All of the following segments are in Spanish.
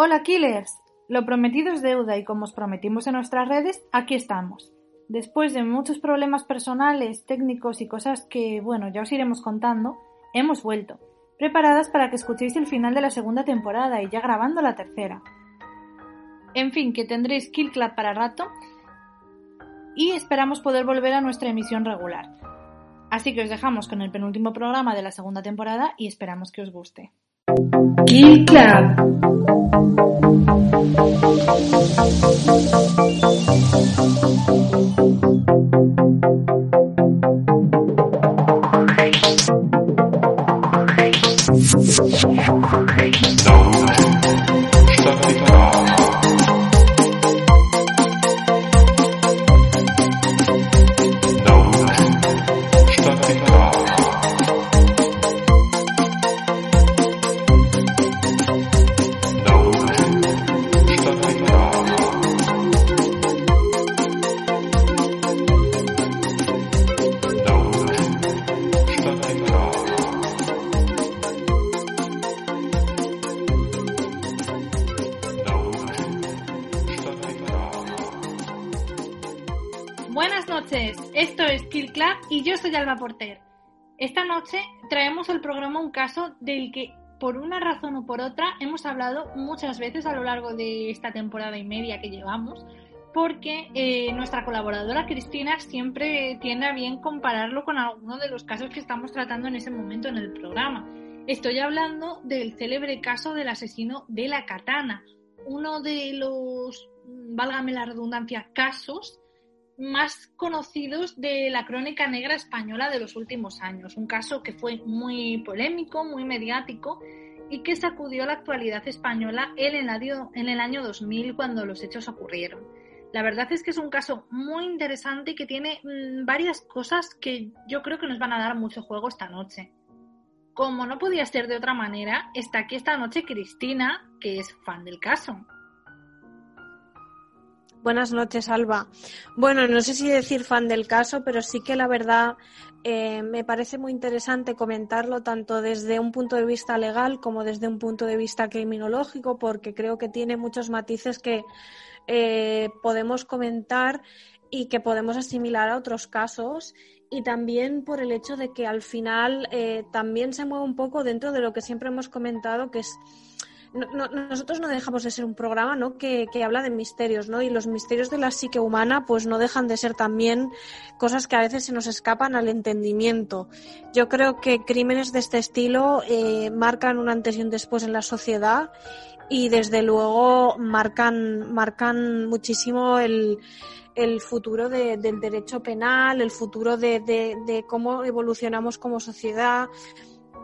Hola Killers, lo prometido es deuda y como os prometimos en nuestras redes, aquí estamos. Después de muchos problemas personales, técnicos y cosas que, bueno, ya os iremos contando, hemos vuelto, preparadas para que escuchéis el final de la segunda temporada y ya grabando la tercera. En fin, que tendréis Kill Club para rato y esperamos poder volver a nuestra emisión regular. Así que os dejamos con el penúltimo programa de la segunda temporada y esperamos que os guste. Kill Club. Buenas noches, esto es Kill Club y yo soy Alba Porter. Esta noche traemos al programa un caso del que por una razón o por otra hemos hablado muchas veces a lo largo de esta temporada y media que llevamos, porque eh, nuestra colaboradora Cristina siempre tiene a bien compararlo con alguno de los casos que estamos tratando en ese momento en el programa. Estoy hablando del célebre caso del asesino de la katana, uno de los, válgame la redundancia, casos más conocidos de la crónica negra española de los últimos años. Un caso que fue muy polémico, muy mediático y que sacudió la actualidad española en el año, en el año 2000 cuando los hechos ocurrieron. La verdad es que es un caso muy interesante y que tiene mmm, varias cosas que yo creo que nos van a dar mucho juego esta noche. Como no podía ser de otra manera, está aquí esta noche Cristina, que es fan del caso. Buenas noches, Alba. Bueno, no sé si decir fan del caso, pero sí que la verdad eh, me parece muy interesante comentarlo tanto desde un punto de vista legal como desde un punto de vista criminológico, porque creo que tiene muchos matices que eh, podemos comentar y que podemos asimilar a otros casos y también por el hecho de que al final eh, también se mueve un poco dentro de lo que siempre hemos comentado, que es no, no, nosotros no dejamos de ser un programa ¿no? Que, que, habla de misterios, ¿no? Y los misterios de la psique humana, pues no dejan de ser también cosas que a veces se nos escapan al entendimiento. Yo creo que crímenes de este estilo eh, marcan un antes y un después en la sociedad y desde luego marcan, marcan muchísimo el, el futuro de, del derecho penal, el futuro de, de cómo evolucionamos como sociedad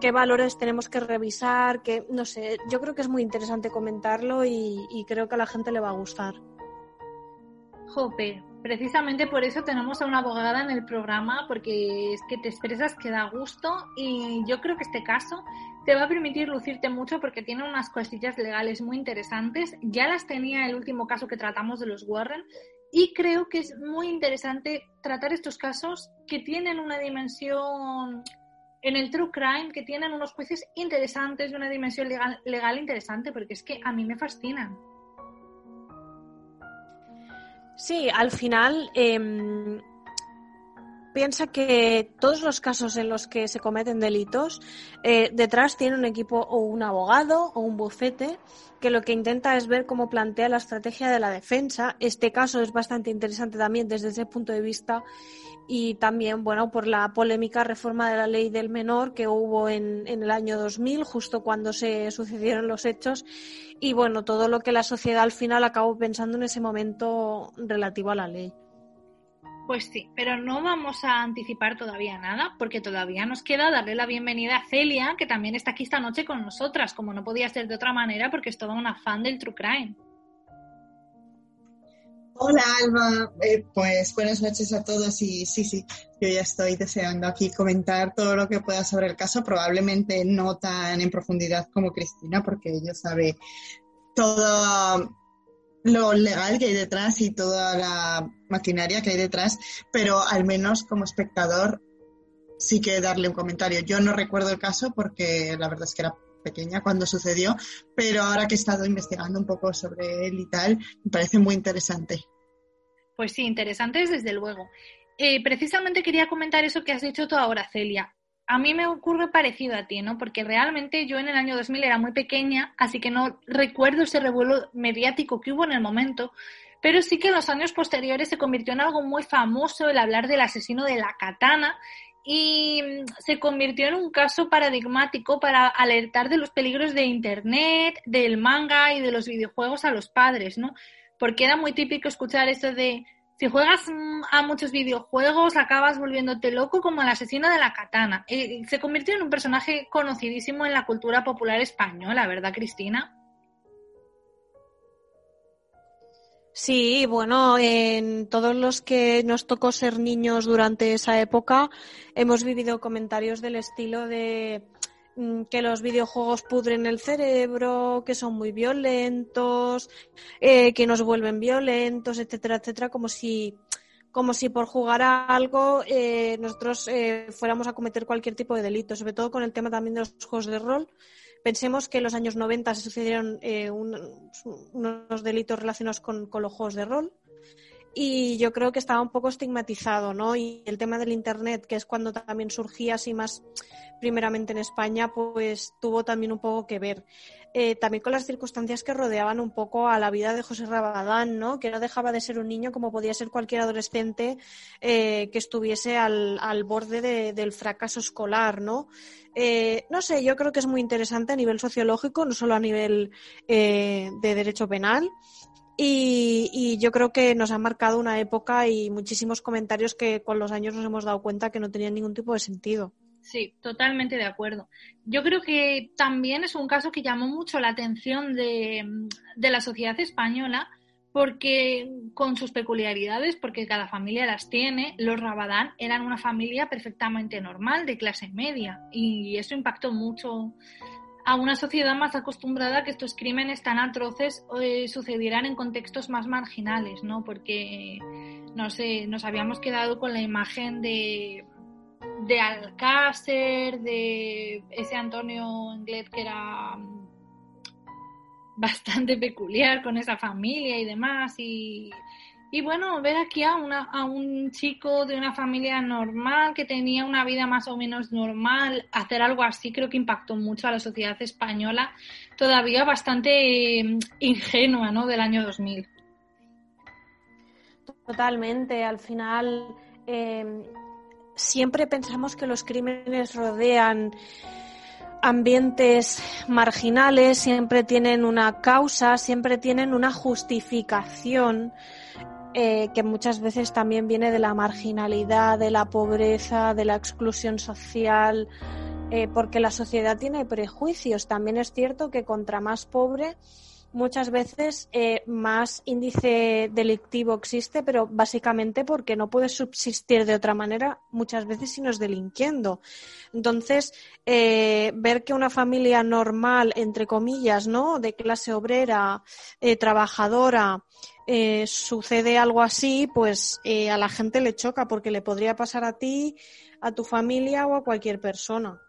qué valores tenemos que revisar, que no sé, yo creo que es muy interesante comentarlo y, creo que a la gente le va a gustar. Jope, precisamente por eso tenemos a una abogada en el programa, porque es que te expresas que da gusto y yo creo que este caso te va a permitir lucirte mucho porque tiene unas cosillas legales muy interesantes. Ya las tenía el último caso que tratamos de los Warren y creo que es muy interesante tratar estos casos que tienen una dimensión en el True Crime que tienen unos juicios interesantes y una dimensión legal, legal interesante, porque es que a mí me fascinan. Sí, al final eh, piensa que todos los casos en los que se cometen delitos, eh, detrás tiene un equipo o un abogado o un bufete que lo que intenta es ver cómo plantea la estrategia de la defensa. Este caso es bastante interesante también desde ese punto de vista y también, bueno, por la polémica reforma de la ley del menor que hubo en, en el año 2000, justo cuando se sucedieron los hechos, y bueno, todo lo que la sociedad al final acabó pensando en ese momento relativo a la ley. Pues sí, pero no vamos a anticipar todavía nada, porque todavía nos queda darle la bienvenida a Celia, que también está aquí esta noche con nosotras, como no podía ser de otra manera, porque es toda una fan del True Crime. Hola Alba, eh, pues buenas noches a todos y sí, sí, yo ya estoy deseando aquí comentar todo lo que pueda sobre el caso, probablemente no tan en profundidad como Cristina, porque ella sabe todo lo legal que hay detrás y toda la maquinaria que hay detrás, pero al menos como espectador sí que darle un comentario. Yo no recuerdo el caso porque la verdad es que era pequeña cuando sucedió, pero ahora que he estado investigando un poco sobre él y tal, me parece muy interesante. Pues sí, interesante desde luego. Eh, precisamente quería comentar eso que has dicho tú ahora, Celia. A mí me ocurre parecido a ti, ¿no? Porque realmente yo en el año 2000 era muy pequeña, así que no recuerdo ese revuelo mediático que hubo en el momento, pero sí que en los años posteriores se convirtió en algo muy famoso el hablar del asesino de la katana y mm, se convirtió en un caso paradigmático para alertar de los peligros de Internet, del manga y de los videojuegos a los padres, ¿no? Porque era muy típico escuchar eso de si juegas mm, a muchos videojuegos acabas volviéndote loco como el asesino de la katana. Y se convirtió en un personaje conocidísimo en la cultura popular española, ¿verdad, Cristina? Sí, bueno, en todos los que nos tocó ser niños durante esa época hemos vivido comentarios del estilo de mm, que los videojuegos pudren el cerebro, que son muy violentos, eh, que nos vuelven violentos, etcétera, etcétera, como si como si por jugar a algo eh, nosotros eh, fuéramos a cometer cualquier tipo de delito, sobre todo con el tema también de los juegos de rol Pensemos que en los años 90 se sucedieron eh, unos delitos relacionados con, los juegos de rol y yo creo que estaba un poco estigmatizado, ¿no? Y el tema del Internet, que es cuando también surgía así más primeramente en España, pues tuvo también un poco que ver. Eh, también con las circunstancias que rodeaban un poco a la vida de José Rabadán, ¿no? Que no dejaba de ser un niño como podía ser cualquier adolescente eh, que estuviese al, borde del fracaso escolar, ¿no? Eh, no sé, yo creo que es muy interesante a nivel sociológico, no solo a nivel de derecho penal. Y, yo creo que nos ha marcado una época y muchísimos comentarios que con los años nos hemos dado cuenta que no tenían ningún tipo de sentido. Sí, totalmente de acuerdo. Yo creo que también es un caso que llamó mucho la atención de, la sociedad española porque con sus peculiaridades, porque cada familia las tiene, los Rabadán eran una familia perfectamente normal, de clase media, y eso impactó mucho a una sociedad más acostumbrada a que estos crímenes tan atroces eh, sucedieran en contextos más marginales, ¿no? Porque, no sé, nos habíamos quedado con la imagen de de Alcácer, de ese Antonio Englet que era mm, bastante peculiar con esa familia y demás. Y, y bueno, ver aquí a, una, un chico de una familia normal que tenía una vida más o menos normal, hacer algo así creo que impactó mucho a la sociedad española, todavía bastante mm, ingenua, ¿no? Del año 2000. Totalmente, al final eh, siempre pensamos que los crímenes rodean ambientes marginales, siempre tienen una causa, siempre tienen una justificación eh, que muchas veces también viene de la marginalidad, de la pobreza, de la exclusión social, eh, porque la sociedad tiene prejuicios. También es cierto que contra más pobre, muchas veces eh, más índice delictivo existe, pero básicamente porque no puedes subsistir de otra manera muchas veces si no es delinquiendo. Entonces, eh, ver que una familia normal, entre comillas, ¿no? De clase obrera, eh, sucede algo así, pues a la gente le choca porque le podría pasar a ti, a tu familia o a cualquier persona.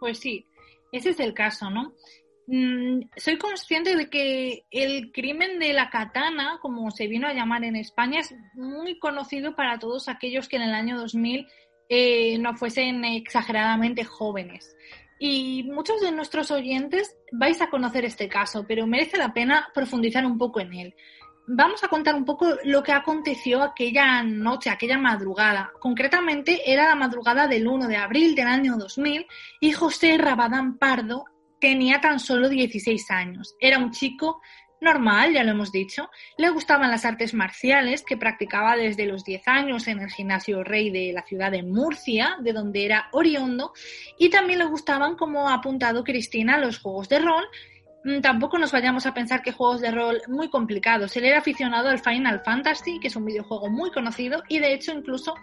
Pues sí, ese es el caso, ¿no? Mm, soy consciente de que el crimen de la katana, como se vino a llamar en España, es muy conocido para todos aquellos que en el año 2000 eh, no fuesen exageradamente jóvenes. Y muchos de nuestros oyentes vais a conocer este caso, pero merece la pena profundizar un poco en él. Vamos a contar un poco lo que aconteció aquella noche, aquella madrugada. Concretamente era la madrugada del 1 de abril del año 2000 y José Rabadán Pardo tenía tan solo 16 años. Era un chico normal, ya lo hemos dicho. Le gustaban las artes marciales, que practicaba desde los 10 años en el gimnasio Rey de la ciudad de Murcia, de donde era oriondo. Y también le gustaban, como ha apuntado Cristina, los juegos de rol tampoco nos vayamos a pensar que juegos de rol muy complicados. Él era aficionado al Final Fantasy, que es un videojuego muy conocido y de hecho incluso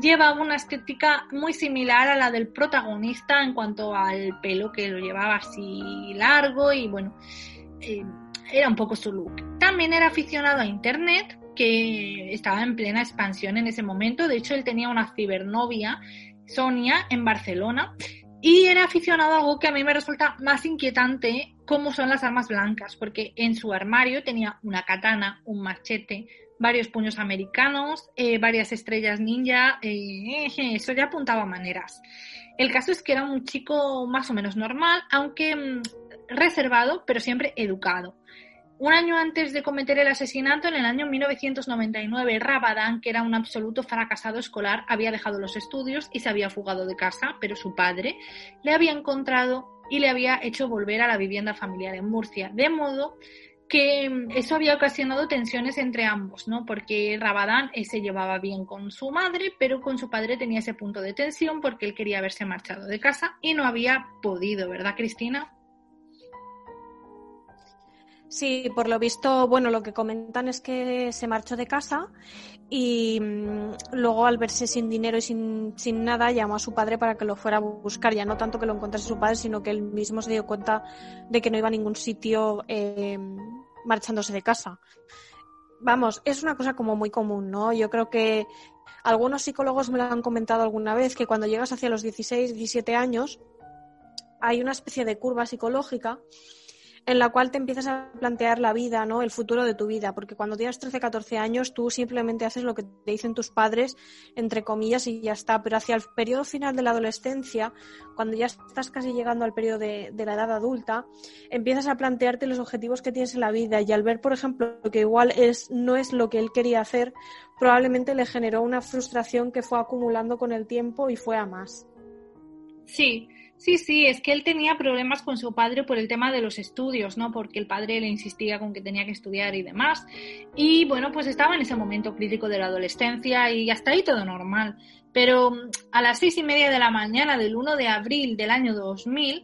lleva una estética muy similar a la del protagonista en cuanto al pelo que lo llevaba así largo y bueno, eh, era un poco su look. También era aficionado a Internet, que estaba en plena expansión en ese momento. De hecho, él tenía una cibernovia, Sonia, en Barcelona y era aficionado a algo que a mí me resulta más inquietante, como son las armas blancas, porque en su armario tenía una katana, un machete, varios puños americanos, eh, varias estrellas ninja, eh, eso ya apuntaba maneras. El caso es que era un chico más o menos normal, aunque mm, reservado, pero siempre educado. Un año antes de cometer el asesinato, en el año 1999, Rabadán, que era un absoluto fracasado escolar, había dejado los estudios y se había fugado de casa, pero su padre le había encontrado y le había hecho volver a la vivienda familiar en Murcia, de modo que mm, eso había ocasionado tensiones entre ambos, ¿no? Porque Rabadán eh, se llevaba bien con su madre, pero con su padre tenía ese punto de tensión porque él quería haberse marchado de casa y no había podido, ¿verdad, Cristina? Sí, por lo visto, bueno, lo que comentan es que se marchó de casa y mm, luego al verse sin dinero y sin, sin, nada llamó a su padre para que lo fuera a buscar. Ya no tanto que lo encontrase su padre, sino que él mismo se dio cuenta de que no iba a ningún sitio eh, marchándose de casa. Vamos, es una cosa como muy común, ¿no? Yo creo que algunos psicólogos me lo han comentado alguna vez, que cuando llegas hacia los 16, 17 años, hay una especie de curva psicológica en la cual te empiezas a plantear la vida, ¿no? El futuro de tu vida, porque cuando tienes 13, 14 años tú simplemente haces lo que te dicen tus padres, entre comillas, y ya está. Pero hacia el periodo final de la adolescencia, cuando ya estás casi llegando al periodo de, la edad adulta, empiezas a plantearte los objetivos que tienes en la vida y al ver, por ejemplo, que igual es, no es lo que él quería hacer, probablemente le generó una frustración que fue acumulando con el tiempo y fue a más. Sí, Sí, sí, es que él tenía problemas con su padre por el tema de los estudios, ¿no? Porque el padre le insistía con que tenía que estudiar y demás. Y bueno, pues estaba en ese momento crítico de la adolescencia y hasta ahí todo normal. Pero mm, a las seis y media de la mañana del 1 de abril del año 2000,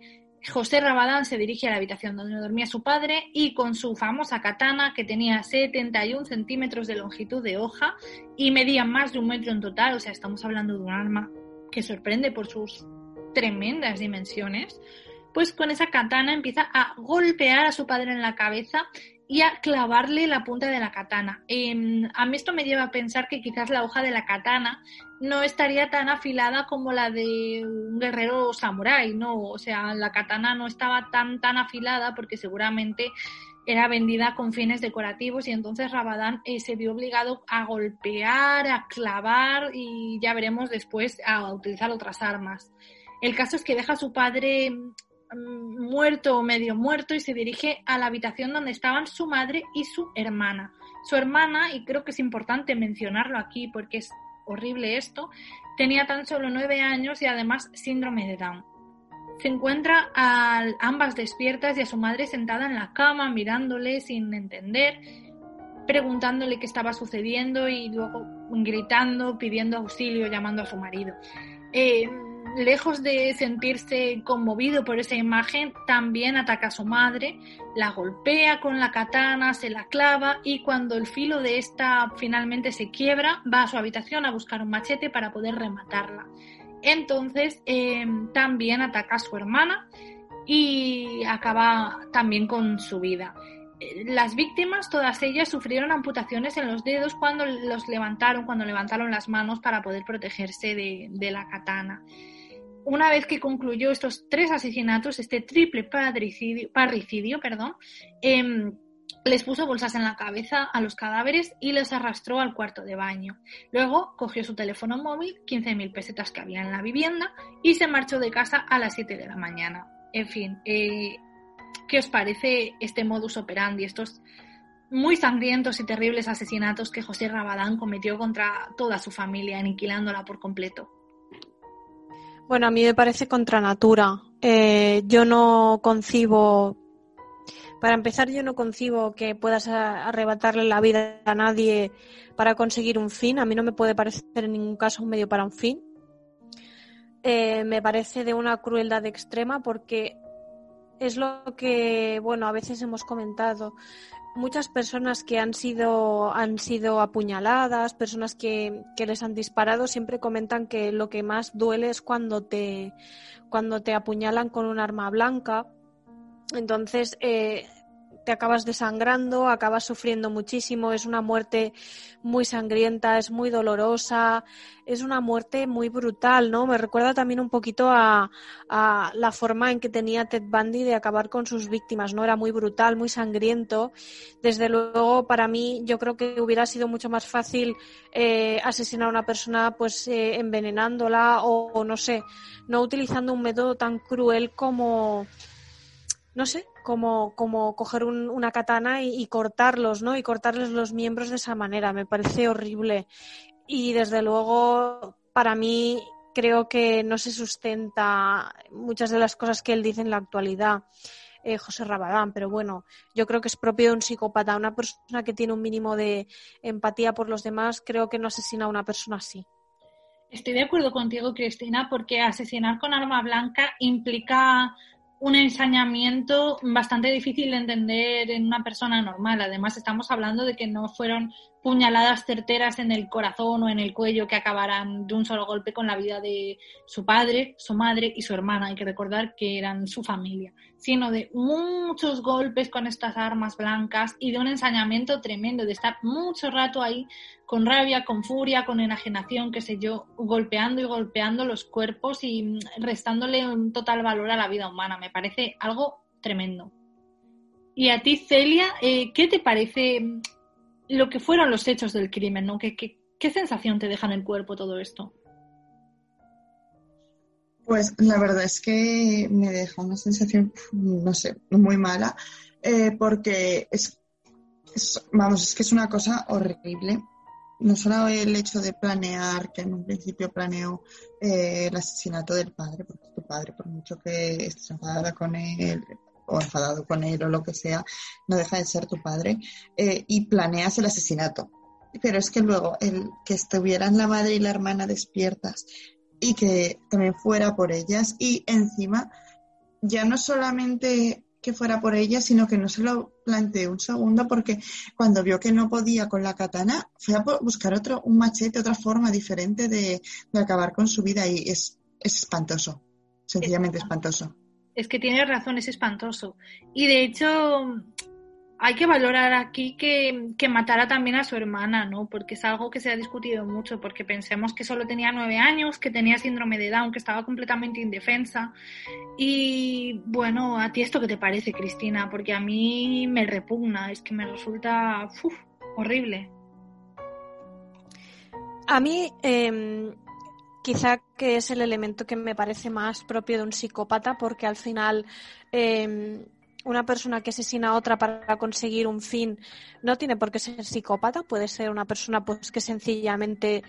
José Rabadán se dirige a la habitación donde dormía su padre y con su famosa katana, que tenía 71 centímetros de longitud de hoja y medía más de un metro en total, o sea, estamos hablando de un arma que sorprende por sus tremendas dimensiones, pues con esa katana empieza a golpear a su padre en la cabeza y a clavarle la punta de la katana. Em, a mí esto me lleva a pensar que quizás la hoja de la katana no estaría tan afilada como la de un guerrero samurái, ¿no? O sea, la katana no estaba tan, tan afilada porque seguramente era vendida con fines decorativos y entonces Rabadán eh, se vio obligado a golpear, a clavar y ya veremos después a utilizar otras armas. El caso es que deja a su padre mm, muerto o medio muerto y se dirige a la habitación donde estaban su madre y su hermana. Su hermana, y creo que es importante mencionarlo aquí porque es horrible esto, tenía tan solo nueve años y además síndrome de Down. Se encuentra a ambas despiertas y a su madre sentada en la cama mirándole sin entender, preguntándole qué estaba sucediendo y luego gritando, pidiendo auxilio, llamando a su marido. Eh, lejos de sentirse conmovido por esa imagen, también ataca a su madre, la golpea con la katana, se la clava y cuando el filo de esta finalmente se quiebra, va a su habitación a buscar un machete para poder rematarla. Entonces em, también ataca a su hermana y acaba también con su vida. Las víctimas, todas ellas, sufrieron amputaciones en los dedos cuando los levantaron, cuando levantaron las manos para poder protegerse de, de la katana. Una vez que concluyó estos tres asesinatos, este triple parricidio, perdón, em, les puso bolsas en la cabeza a los cadáveres y los arrastró al cuarto de baño. Luego cogió su teléfono móvil, 15.000 pesetas que había en la vivienda, y se marchó de casa a las 7 de la mañana. En fin, eh, ¿qué os parece este modus operandi, estos muy sangrientos y terribles asesinatos que José Rabadán cometió contra toda su familia, aniquilándola por completo? Bueno, a mí me parece contra natura. Eh, yo no concibo, para empezar, yo no concibo que puedas arrebatarle la vida a nadie para conseguir un fin. A mí no me puede parecer en ningún caso un medio para un fin. Eh, me parece de una crueldad extrema porque es lo que, bueno, a veces hemos comentado muchas personas que han sido, han sido apuñaladas, personas que, que, les han disparado, siempre comentan que lo que más duele es cuando te, cuando te apuñalan con un arma blanca. Entonces, eh, te acabas desangrando, acabas sufriendo muchísimo, es una muerte muy sangrienta, es muy dolorosa, es una muerte muy brutal, ¿no? Me recuerda también un poquito a, la forma en que tenía Ted Bundy de acabar con sus víctimas, ¿no? Era muy brutal, muy sangriento. Desde luego, para mí, yo creo que hubiera sido mucho más fácil eh, asesinar a una persona, pues, eh, envenenándola o, o, no sé, no utilizando un método tan cruel como no sé, como, como coger un, una katana y, cortarlos, ¿no? Y cortarles los miembros de esa manera. Me parece horrible. Y desde luego, para mí, creo que no se sustenta muchas de las cosas que él dice en la actualidad. Eh, José Rabadán, pero bueno, yo creo que es propio de un psicópata. Una persona que tiene un mínimo de empatía por los demás, creo que no asesina a una persona así. Estoy de acuerdo contigo, Cristina, porque asesinar con arma blanca implica un ensañamiento bastante difícil de entender en una persona normal. Además, estamos hablando de que no fueron puñaladas certeras en el corazón o en el cuello que acabaran de un solo golpe con la vida de su padre, su madre y su hermana. Hay que recordar que eran su familia, sino de muchos golpes con estas armas blancas y de un ensañamiento tremendo, de estar mucho rato ahí con rabia, con furia, con enajenación, qué sé yo, golpeando y golpeando los cuerpos y restándole un total valor a la vida humana. Me parece algo tremendo. Y a ti, Celia, eh, ¿qué te parece lo que fueron los hechos del crimen, ¿no? ¿Qué, qué, qué sensación te deja en el cuerpo todo esto? Pues la verdad es que me deja una sensación, no sé, muy mala, eh, porque es, vamos, es que es una cosa horrible. No solo el hecho de planear, que en un principio planeó eh, el asesinato del padre, porque tu padre, por mucho que estés enfadada con él, o enfadado con él o lo que sea, no deja de ser tu padre, eh, y planeas el asesinato. Pero es que luego el que estuvieran la madre y la hermana despiertas y que también fuera por ellas. Y encima ya no solamente que fuera por ellas, sino que no se lo planteé un segundo porque cuando vio que no podía con la katana, fue a buscar otro, un machete, otra forma diferente de, de acabar con su vida. Y es, es espantoso, sencillamente espantoso. Es que tienes razón, es espantoso. Y de hecho, hay que valorar aquí que, que, matara también a su hermana, ¿no? Porque es algo que se ha discutido mucho, porque pensemos que solo tenía nueve años, que tenía síndrome de Down, que estaba completamente indefensa. Y bueno, ¿a ti esto qué te parece, Cristina? Porque a mí me repugna, es que me resulta uf, horrible. A mí, eh, quizá que es el elemento que me parece más propio de un psicópata, porque al final eh, una persona que asesina a otra para conseguir un fin no tiene por qué ser psicópata, puede ser una persona pues que sencillamente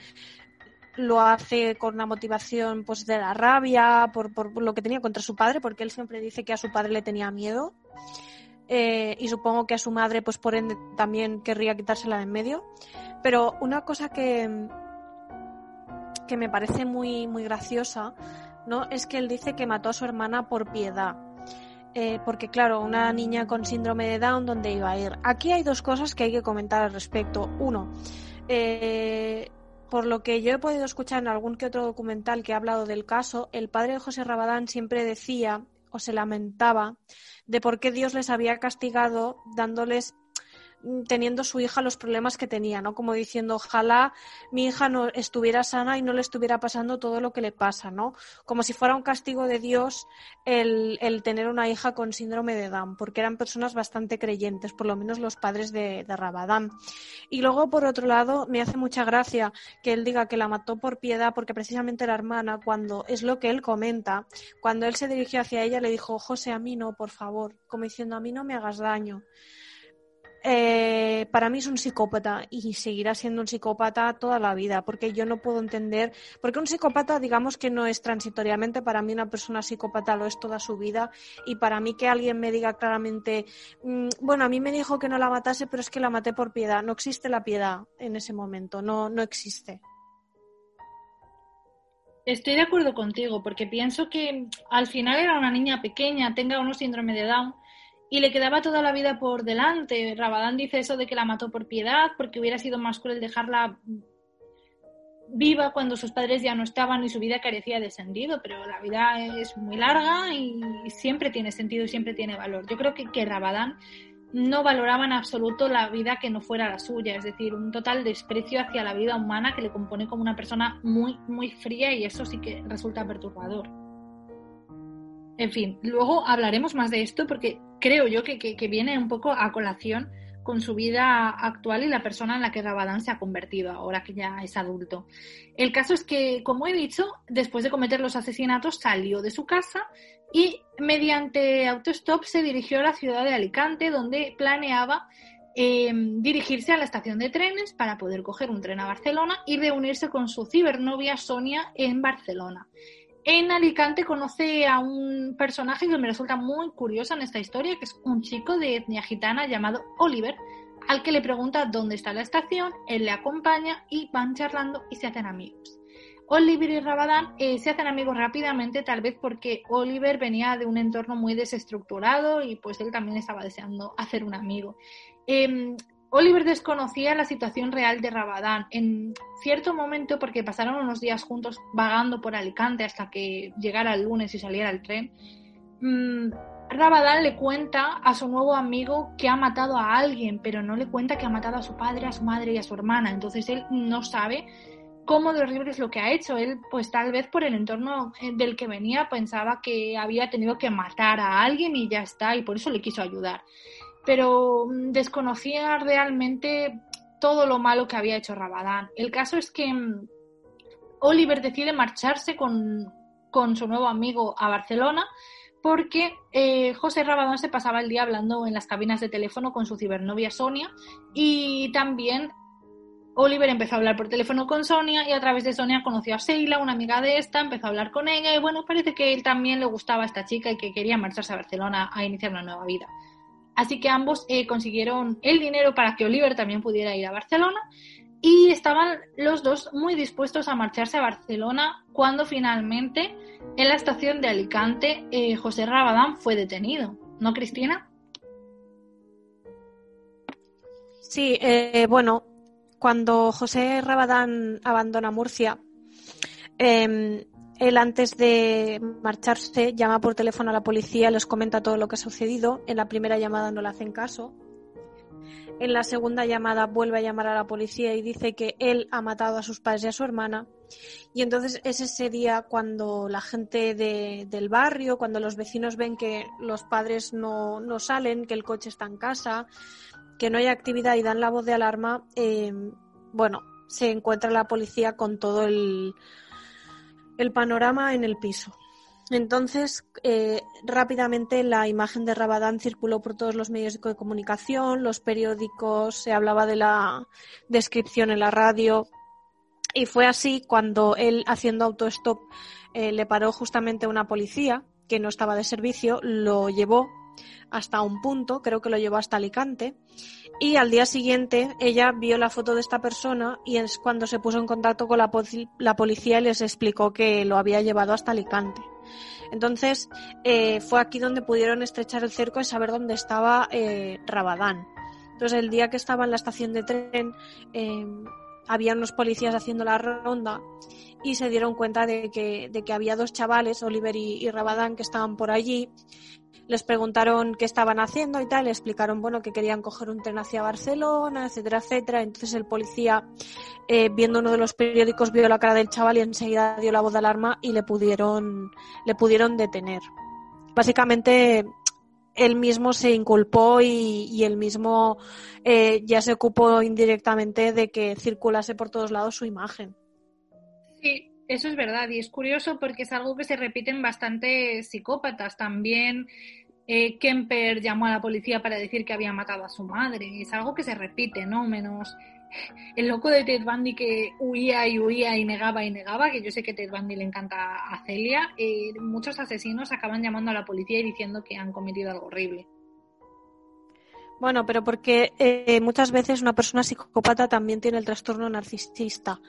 lo hace con una motivación pues de la rabia por, lo que tenía contra su padre, porque él siempre dice que a su padre le tenía miedo. Eh, y supongo que a su madre, pues por ende, también querría quitársela de en medio. Pero una cosa que, que me parece muy, muy graciosa, ¿no? Es que él dice que mató a su hermana por piedad. Eh, porque claro, una niña con síndrome de Down, ¿dónde iba a ir? Aquí hay dos cosas que hay que comentar al respecto. Uno, eh, por lo que yo he podido escuchar en algún que otro documental que ha hablado del caso, el padre de José Rabadán siempre decía o se lamentaba de por qué Dios les había castigado dándoles teniendo su hija los problemas que tenía, ¿no? Como diciendo, ojalá mi hija no estuviera sana y no le estuviera pasando todo lo que le pasa, ¿no? Como si fuera un castigo de Dios el, el tener una hija con síndrome de Down, porque eran personas bastante creyentes, por lo menos los padres de, de Rabadán. Y luego, por otro lado, me hace mucha gracia que él diga que la mató por piedad, porque precisamente la hermana, cuando es lo que él comenta, cuando él se dirigió hacia ella, le dijo, José, a mí no, por favor, como diciendo, a mí no me hagas daño. Eh, para mí es un psicópata y seguirá siendo un psicópata toda la vida, porque yo no puedo entender, porque un psicópata digamos que no es transitoriamente, para mí una persona psicópata lo es toda su vida y para mí que alguien me diga claramente, mm, bueno, a mí me dijo que no la matase, pero es que la maté por piedad, no existe la piedad en ese momento, no, no existe. Estoy de acuerdo contigo, porque pienso que al final era una niña pequeña, tenga unos síndrome de Down, y le quedaba toda la vida por delante. Rabadán dice eso de que la mató por piedad, porque hubiera sido más cruel dejarla viva cuando sus padres ya no estaban y su vida carecía de sentido, pero la vida es muy larga y siempre tiene sentido y siempre tiene valor. Yo creo que, que Rabadán no valoraba en absoluto la vida que no fuera la suya, es decir, un total desprecio hacia la vida humana que le compone como una persona muy, muy fría y eso sí que resulta perturbador. En fin, luego hablaremos más de esto porque creo yo que, viene un poco a colación con su vida actual y la persona en la que Rabadán se ha convertido ahora que ya es adulto. El caso es que, como he dicho, después de cometer los asesinatos salió de su casa y mediante autostop se dirigió a la ciudad de Alicante donde planeaba eh, dirigirse a la estación de trenes para poder coger un tren a Barcelona y reunirse con su cibernovia Sonia en Barcelona. En Alicante conoce a un personaje que me resulta muy curioso en esta historia, que es un chico de etnia gitana llamado Oliver, al que le pregunta dónde está la estación, él le acompaña y van charlando y se hacen amigos. Oliver y Rabadán eh, se hacen amigos rápidamente, tal vez porque Oliver venía de un entorno muy desestructurado y pues él también estaba deseando hacer un amigo. Em, Oliver desconocía la situación real de Rabadán. En cierto momento, porque pasaron unos días juntos vagando por Alicante hasta que llegara el lunes y saliera el tren, mmm, Rabadán le cuenta a su nuevo amigo que ha matado a alguien, pero no le cuenta que ha matado a su padre, a su madre y a su hermana. Entonces él no sabe cómo de horrible es lo que ha hecho. Él, pues tal vez por el entorno eh, del que venía, pensaba que había tenido que matar a alguien y ya está, y por eso le quiso ayudar pero mm, desconocía realmente todo lo malo que había hecho Rabadán. El caso es que mm, Oliver decide marcharse con, su nuevo amigo a Barcelona porque eh, José Rabadán se pasaba el día hablando en las cabinas de teléfono con su cibernovia Sonia y también Oliver empezó a hablar por teléfono con Sonia y a través de Sonia conoció a Seila, una amiga de esta, empezó a hablar con ella y bueno, parece que él también le gustaba a esta chica y que quería marcharse a Barcelona a iniciar una nueva vida. Así que ambos eh, consiguieron el dinero para que Oliver también pudiera ir a Barcelona y estaban los dos muy dispuestos a marcharse a Barcelona cuando finalmente en la estación de Alicante eh, José Rabadán fue detenido. ¿No, Cristina? Sí, eh, bueno, cuando José Rabadán abandona Murcia, em, él antes de marcharse llama por teléfono a la policía, les comenta todo lo que ha sucedido. En la primera llamada no le hacen caso. En la segunda llamada vuelve a llamar a la policía y dice que él ha matado a sus padres y a su hermana. Y entonces es ese día cuando la gente del barrio, cuando los vecinos ven que los padres no, no, salen, que el coche está en casa, que no hay actividad y dan la voz de alarma, eh, bueno, se encuentra la policía con todo el el panorama en el piso. Entonces, eh, rápidamente la imagen de Rabadán circuló por todos los medios de comunicación, los periódicos, se hablaba de la descripción en la radio. Y fue así cuando él, haciendo autostop, eh, le paró justamente una policía que no estaba de servicio, lo llevó hasta un punto, creo que lo llevó hasta Alicante, y al día siguiente ella vio la foto de esta persona y es cuando se puso en contacto con la, policía y les explicó que lo había llevado hasta Alicante. Entonces eh, fue aquí donde pudieron estrechar el cerco y saber dónde estaba eh, Rabadán. Entonces el día que estaba en la estación de tren eh, había unos policías haciendo la ronda y se dieron cuenta de que, de que había dos chavales, Oliver y, y Rabadán, que estaban por allí les preguntaron qué estaban haciendo y tal, le explicaron bueno que querían coger un tren hacia Barcelona, etcétera, etcétera. Entonces el policía, eh, viendo uno de los periódicos, vio la cara del chaval y enseguida dio la voz de alarma y le pudieron, le pudieron detener. Básicamente él mismo se inculpó y, y él mismo eh, ya se ocupó indirectamente de que circulase por todos lados su imagen. Sí, eso es verdad y es curioso porque es algo que se repite en bastantes psicópatas. También eh, Kemper llamó a la policía para decir que había matado a su madre. Es algo que se repite, ¿no? Menos el loco de Ted Bundy que huía y huía y negaba y negaba, que yo sé que Ted Bundy le encanta a Celia. Eh, muchos asesinos acaban llamando a la policía y diciendo que han cometido algo horrible. Bueno, pero porque eh, muchas veces una persona psicópata también tiene el trastorno narcisista.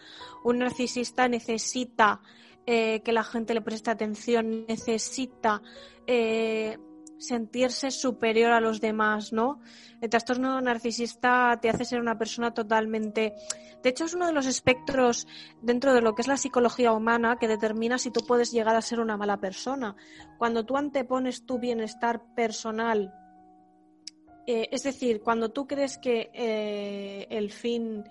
Un narcisista necesita eh, que la gente le preste atención, necesita eh, sentirse superior a los demás, ¿no? El trastorno narcisista te hace ser una persona totalmente... De hecho, es uno de los espectros dentro de lo que es la psicología humana que determina si tú puedes llegar a ser una mala persona. Cuando tú antepones tu bienestar personal eh, es decir, cuando tú crees que eh, el fin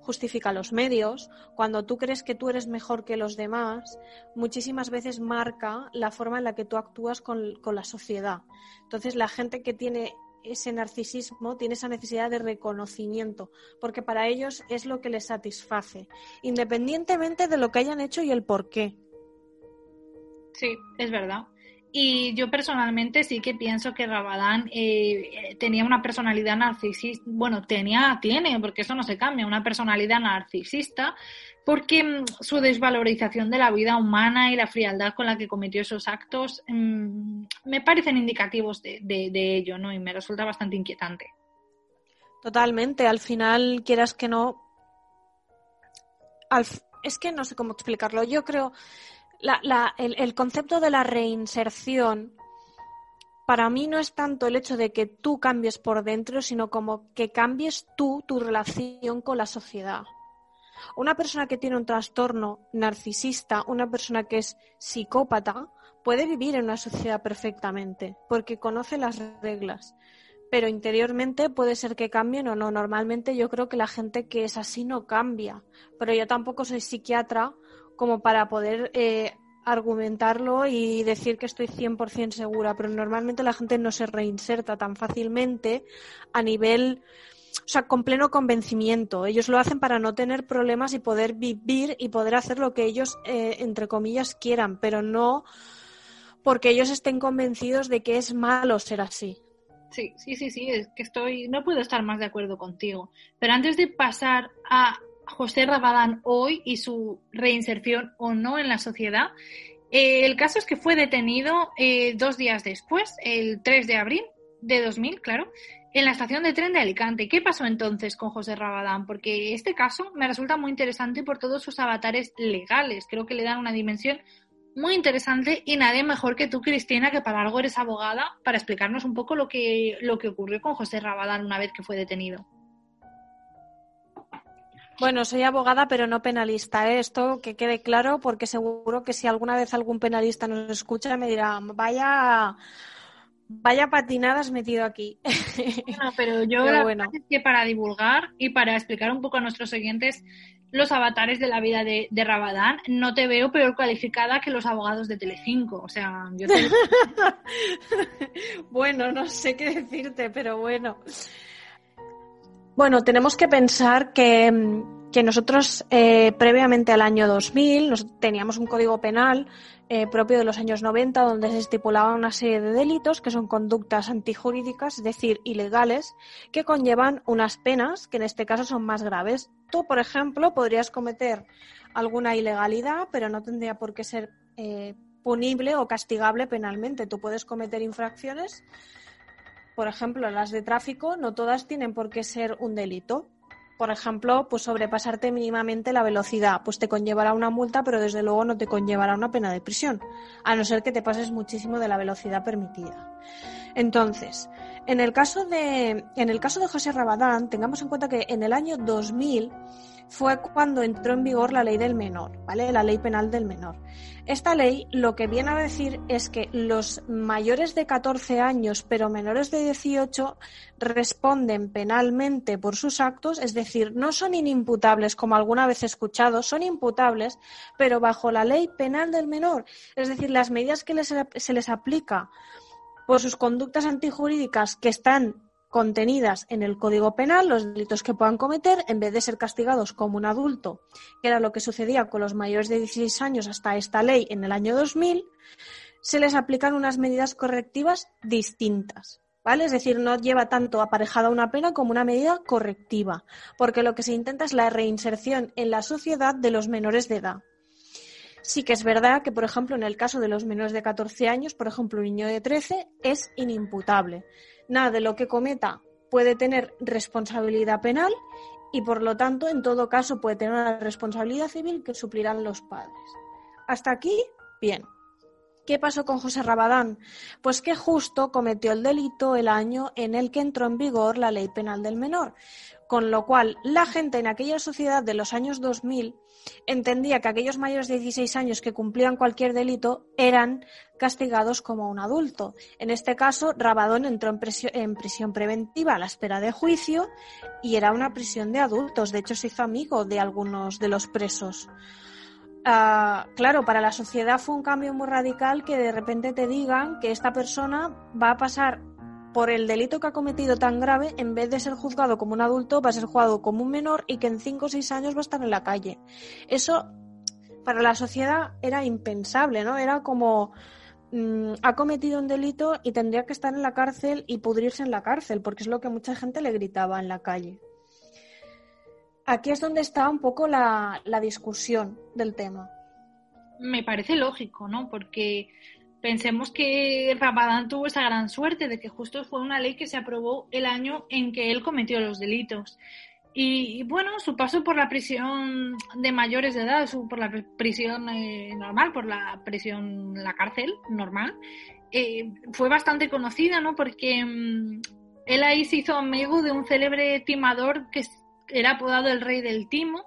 justifica los medios, cuando tú crees que tú eres mejor que los demás, muchísimas veces marca la forma en la que tú actúas con, con la sociedad. Entonces, la gente que tiene ese narcisismo tiene esa necesidad de reconocimiento, porque para ellos es lo que les satisface, independientemente de lo que hayan hecho y el por qué. Sí, es verdad. Y yo personalmente sí que pienso que Rabadán eh, tenía una personalidad narcisista, bueno, tenía, tiene, porque eso no se cambia, una personalidad narcisista, porque mm, su desvalorización de la vida humana y la frialdad con la que cometió esos actos mm, me parecen indicativos de, de, ello, ¿no? Y me resulta bastante inquietante. Totalmente, al final, quieras que no. es que no sé cómo explicarlo. Yo creo la, la, el, el concepto de la reinserción para mí no es tanto el hecho de que tú cambies por dentro, sino como que cambies tú tu relación con la sociedad. Una persona que tiene un trastorno narcisista, una persona que es psicópata, puede vivir en una sociedad perfectamente, porque conoce las reglas. Pero interiormente puede ser que cambien o no. Normalmente yo creo que la gente que es así no cambia. Pero yo tampoco soy psiquiatra como para poder eh, argumentarlo y decir que estoy 100% segura, pero normalmente la gente no se reinserta tan fácilmente a nivel, o sea, con pleno convencimiento. Ellos lo hacen para no tener problemas y poder vivir y poder hacer lo que ellos, eh, entre comillas, quieran, pero no porque ellos estén convencidos de que es malo ser así. Sí, sí, sí, sí, es que estoy, no puedo estar más de acuerdo contigo. Pero antes de pasar a José Rabadán hoy y su reinserción o no en la sociedad. Eh, el caso es que fue detenido eh, dos días después, el 3 de abril de 2000, claro, en la estación de tren de Alicante. ¿Qué pasó entonces con José Rabadán? Porque este caso me resulta muy interesante por todos sus avatares legales. Creo que le dan una dimensión muy interesante y nadie mejor que tú, Cristina, que para algo eres abogada, para explicarnos un poco lo que, lo que ocurrió con José Rabadán una vez que fue detenido. Bueno, soy abogada, pero no penalista. ¿eh? Esto que quede claro, porque seguro que si alguna vez algún penalista nos escucha, me dirá, vaya, vaya patinadas metido aquí. Bueno, pero yo la bueno. verdad es que para divulgar y para explicar un poco a nuestros oyentes los avatares de la vida de, de Rabadán, no te veo peor cualificada que los abogados de Telecinco. O sea, yo te... bueno, no sé qué decirte, pero bueno. Bueno, tenemos que pensar que, nosotros eh, previamente al año 2000 nos, teníamos un código penal eh, propio de los años 90 donde se estipulaba una serie de delitos que son conductas antijurídicas, es decir, ilegales, que conllevan unas penas que en este caso son más graves. Tú, por ejemplo, podrías cometer alguna ilegalidad, pero no tendría por qué ser eh, punible o castigable penalmente. Tú puedes cometer infracciones por ejemplo, las de tráfico no todas tienen por qué ser un delito. Por ejemplo, pues sobrepasarte mínimamente la velocidad, pues te conllevará una multa, pero desde luego no te conllevará una pena de prisión, a no ser que te pases muchísimo de la velocidad permitida. Entonces, en el caso de, en el caso de José Rabadán, tengamos en cuenta que en el año 2000 fue cuando entró en vigor la ley del menor, ¿vale? La ley penal del menor. Esta ley lo que viene a decir es que los mayores de 14 años, pero menores de 18, responden penalmente por sus actos, es decir, no son inimputables, como alguna vez he escuchado, son imputables, pero bajo la ley penal del menor. Es decir, las medidas que se les aplica por sus conductas antijurídicas que están contenidas en el Código Penal, los delitos que puedan cometer, en vez de ser castigados como un adulto, que era lo que sucedía con los mayores de 16 años hasta esta ley en el año 2000, se les aplican unas medidas correctivas distintas. ¿Vale? Es decir, no lleva tanto aparejada una pena como una medida correctiva, porque lo que se intenta es la reinserción en la sociedad de los menores de edad. Sí que es verdad que, por ejemplo, en el caso de los menores de 14 años, por ejemplo, un niño de 13 es inimputable. Nada de lo que cometa puede tener responsabilidad penal y, por lo tanto, en todo caso, puede tener una responsabilidad civil que suplirán los padres. Hasta aquí, bien. ¿Qué pasó con José Rabadán? Pues que justo cometió el delito el año en el que entró en vigor la ley penal del menor, con lo cual la gente en aquella sociedad de los años 2000 entendía que aquellos mayores de 16 años que cumplían cualquier delito eran castigados como un adulto. En este caso, Rabadón entró en, prisión preventiva a la espera de juicio y era una prisión de adultos. De hecho, se hizo amigo de algunos de los presos. Ah, claro, para la sociedad fue un cambio muy radical que de repente te digan que esta persona va a pasar por el delito que ha cometido tan grave, en vez de ser juzgado como un adulto, va a ser juzgado como un menor y que en 5 o 6 años va a estar en la calle. Eso para la sociedad era impensable, ¿no? Era como mm, ha cometido un delito y tendría que estar en la cárcel y pudrirse en la cárcel, porque es lo que mucha gente le gritaba en la calle. Aquí es donde está un poco la, discusión del tema. Me parece lógico, ¿no? Porque Pensemos que Ramadán tuvo esa gran suerte de que justo fue una ley que se aprobó el año en que él cometió los delitos. Y, bueno, su paso por la prisión de mayores de edad, su, por la prisión eh, normal, por la prisión, la cárcel normal, eh, fue bastante conocida, ¿no? Porque mm, él ahí se hizo amigo de un célebre timador que era apodado el rey del timo,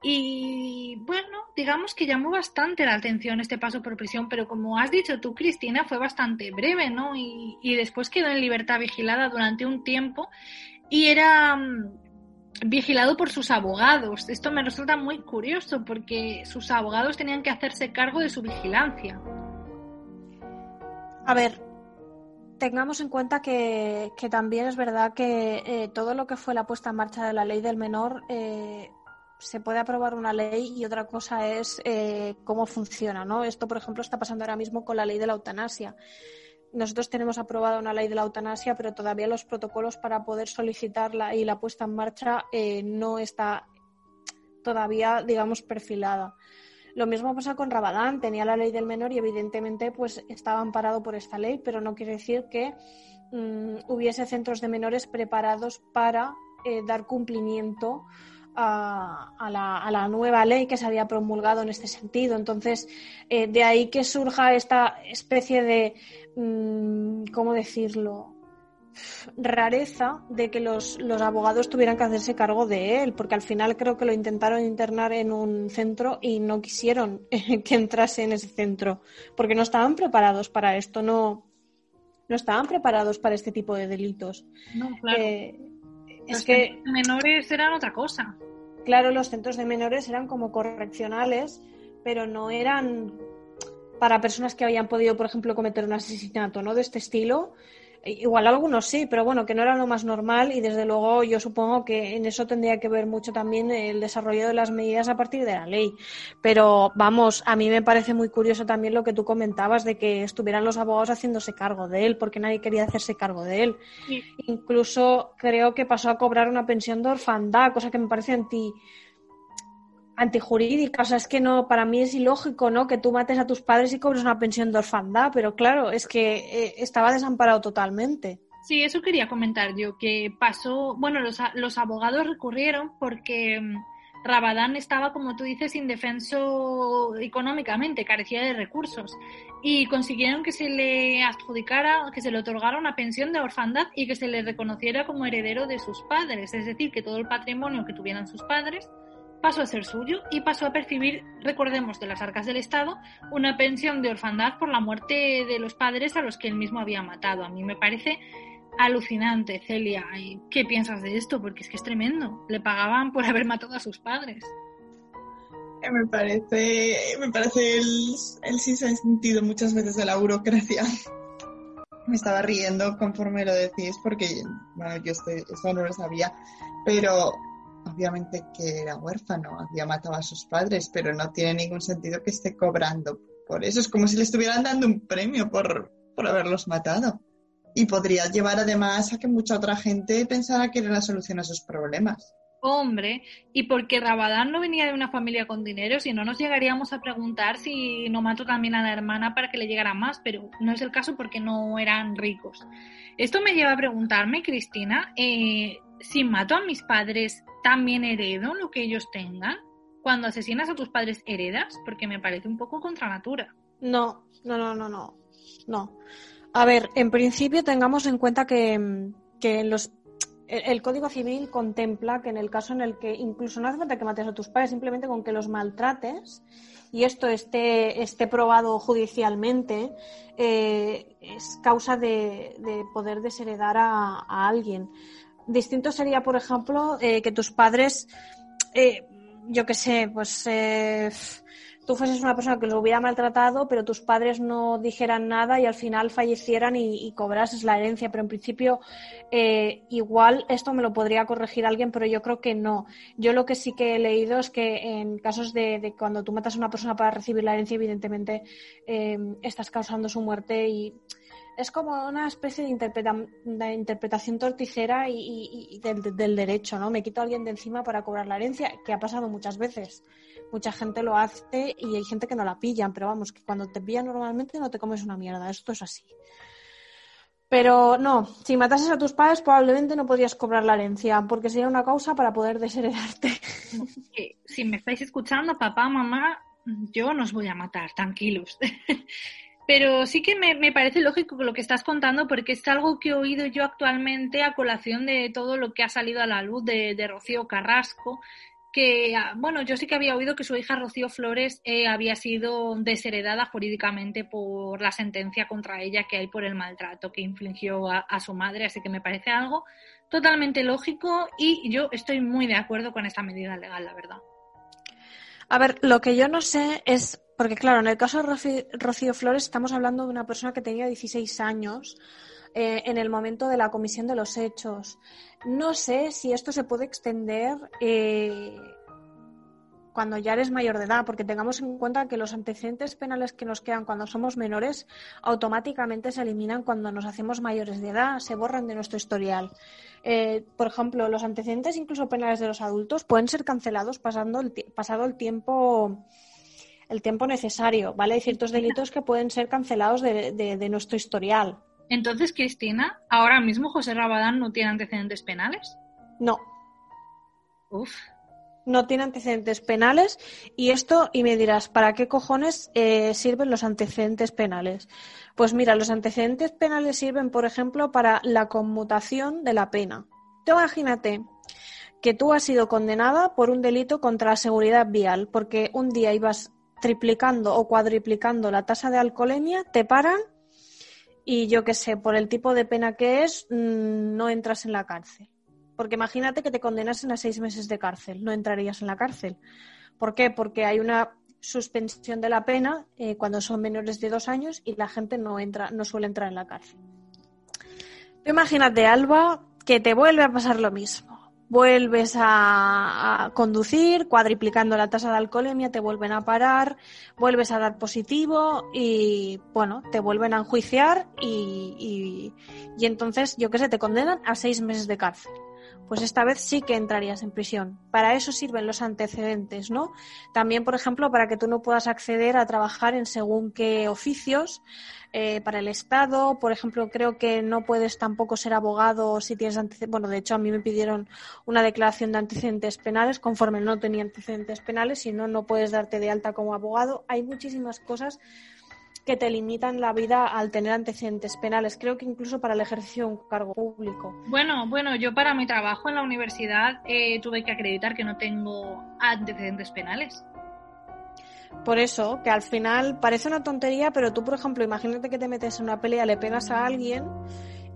y bueno, digamos que llamó bastante la atención este paso por prisión, pero como has dicho tú, Cristina, fue bastante breve, ¿no? Y, después quedó en libertad vigilada durante un tiempo y era mm, vigilado por sus abogados. Esto me resulta muy curioso porque sus abogados tenían que hacerse cargo de su vigilancia. A ver, tengamos en cuenta que, también es verdad que eh, todo lo que fue la puesta en marcha de la ley del menor eh, se puede aprobar una ley y otra cosa es eh, cómo funciona, ¿no? Esto, por ejemplo, está pasando ahora mismo con la ley de la eutanasia. Nosotros tenemos aprobada una ley de la eutanasia, pero todavía los protocolos para poder solicitarla y la puesta en marcha eh, no está todavía, digamos, perfilada. Lo mismo pasa con Rabadán, tenía la ley del menor y evidentemente pues estaba amparado por esta ley, pero no quiere decir que mm, hubiese centros de menores preparados para eh, dar cumplimiento a, la, nueva ley que se había promulgado en este sentido. Entonces, eh, de ahí que surja esta especie de, mm, ¿cómo decirlo? Rareza de que los, los, abogados tuvieran que hacerse cargo de él, porque al final creo que lo intentaron internar en un centro y no quisieron que entrase en ese centro, porque no estaban preparados para esto, no, no estaban preparados para este tipo de delitos. No, claro. Eh, es que menores eran otra cosa claro, los centros de menores eran como correccionales, pero no eran para personas que habían podido, por ejemplo, cometer un asesinato, ¿no? De este estilo. Igual algunos sí, pero bueno, que no era lo más normal y desde luego yo supongo que en eso tendría que ver mucho también el desarrollo de las medidas a partir de la ley. Pero vamos, a mí me parece muy curioso también lo que tú comentabas de que estuvieran los abogados haciéndose cargo de él, porque nadie quería hacerse cargo de él. Incluso creo que pasó a cobrar una pensión de orfandad, cosa que me parece anti antijurídica, o sea, es que no, para mí es ilógico, ¿no? Que tú mates a tus padres y cobres una pensión de orfandad, pero claro, es que eh, estaba desamparado totalmente. Sí, eso quería comentar yo, que pasó, bueno, los, los abogados recurrieron porque mm, Rabadán estaba, como tú dices, indefenso económicamente, carecía de recursos y consiguieron que se le adjudicara, que se le otorgara una pensión de orfandad y que se le reconociera como heredero de sus padres, es decir, que todo el patrimonio que tuvieran sus padres pasó a ser suyo y pasó a percibir, recordemos, de las arcas del Estado, una pensión de orfandad por la muerte de los padres a los que él mismo había matado. A mí me parece alucinante, Celia. ¿Qué piensas de esto? Porque es que es tremendo. Le pagaban por haber matado a sus padres. Eh, me parece, me parece el, el sentido muchas veces de la burocracia. Me estaba riendo conforme lo decís porque, bueno, yo estoy, esto no lo sabía, pero obviamente que era huérfano, había matado a sus padres, pero no tiene ningún sentido que esté cobrando por eso. Es como si le estuvieran dando un premio por, por haberlos matado. Y podría llevar además a que mucha otra gente pensara que era la solución a sus problemas. Hombre, y porque Rabadán no venía de una familia con dinero, si no nos llegaríamos a preguntar si no mató también a la hermana para que le llegara más, pero no es el caso porque no eran ricos. Esto me lleva a preguntarme, Cristina, eh, si mato a mis padres, ¿también heredo lo que ellos tengan? Cuando asesinas a tus padres, ¿heredas? Porque me parece un poco contra natura. No, no, no, no, no. A ver, en principio tengamos en cuenta que, que los el Código Civil contempla que en el caso en el que incluso no hace falta que mates a tus padres, simplemente con que los maltrates y esto esté, esté probado judicialmente, eh, es causa de, poder desheredar a, alguien. Distinto sería, por ejemplo, eh, que tus padres, eh, yo qué sé, pues tú fueses una persona que los hubiera maltratado, pero tus padres no dijeran nada y al final fallecieran y, cobrases la herencia. Pero en principio, eh, igual esto me lo podría corregir alguien, pero yo creo que no. Yo lo que sí que he leído es que en casos de, cuando tú matas a una persona para recibir la herencia, evidentemente eh, estás causando su muerte y es como una especie de, interpretación torticera y, del, derecho, ¿no? Me quito a alguien de encima para cobrar la herencia, que ha pasado muchas veces. Mucha gente lo hace y hay gente que no la pillan, pero vamos, que cuando te pillan normalmente no te comes una mierda, esto es así. Pero no, si matases a tus padres probablemente no podrías cobrar la herencia, porque sería una causa para poder desheredarte. Si me estáis escuchando, papá, mamá, yo no os voy a matar, tranquilos. Pero sí que me, parece lógico lo que estás contando porque es algo que he oído yo actualmente a colación de todo lo que ha salido a la luz de, Rocío Carrasco, que, ah, bueno, yo sí que había oído que su hija Rocío Flores eh, había sido desheredada jurídicamente por la sentencia contra ella que hay por el maltrato que infligió a, a su madre, así que me parece algo totalmente lógico y yo estoy muy de acuerdo con esta medida legal, la verdad. A ver, lo que yo no sé es porque claro, en el caso de Rocío Flores estamos hablando de una persona que tenía 16 años eh, en el momento de la comisión de los hechos. No sé si esto se puede extender eh, cuando ya eres mayor de edad, porque tengamos en cuenta que los antecedentes penales que nos quedan cuando somos menores automáticamente se eliminan cuando nos hacemos mayores de edad, se borran de nuestro historial. Eh, por ejemplo, los antecedentes incluso penales de los adultos pueden ser cancelados pasando el pasado el tiempo el tiempo necesario, ¿vale? Hay ciertos delitos que pueden ser cancelados de, nuestro historial. Entonces, Cristina, ahora mismo José Rabadán no tiene antecedentes penales. No. Uf. No tiene antecedentes penales y esto, y me dirás, ¿para qué cojones eh, sirven los antecedentes penales? Pues mira, los antecedentes penales sirven, por ejemplo, para la conmutación de la pena. Tú imagínate que tú has sido condenada por un delito contra la seguridad vial, porque un día ibas triplicando o cuadriplicando la tasa de alcoholemia, te paran y yo qué sé, por el tipo de pena que es, mm, no entras en la cárcel. Porque imagínate que te condenasen a seis meses de cárcel, no entrarías en la cárcel. ¿Por qué? Porque hay una suspensión de la pena eh, cuando son menores de dos años y la gente no entra, no suele entrar en la cárcel. imagínate, Alba, que te vuelve a pasar lo mismo vuelves a, conducir, cuadriplicando la tasa de alcoholemia, te vuelven a parar, vuelves a dar positivo y, bueno, te vuelven a enjuiciar y, y, entonces, yo qué sé, te condenan a seis meses de cárcel. Pues esta vez sí que entrarías en prisión. Para eso sirven los antecedentes, ¿no? También, por ejemplo, para que tú no puedas acceder a trabajar en según qué oficios eh, para el Estado. Por ejemplo, creo que no puedes tampoco ser abogado si tienes antecedentes. Bueno, de hecho, a mí me pidieron una declaración de antecedentes penales conforme no tenía antecedentes penales, si no, no puedes darte de alta como abogado. Hay muchísimas cosas que te limitan la vida al tener antecedentes penales. Creo que incluso para el ejercicio de un cargo público. Bueno, bueno, yo para mi trabajo en la universidad eh, tuve que acreditar que no tengo antecedentes penales. Por eso, que al final parece una tontería, pero tú, por ejemplo, imagínate que te metes en una pelea, le pegas a alguien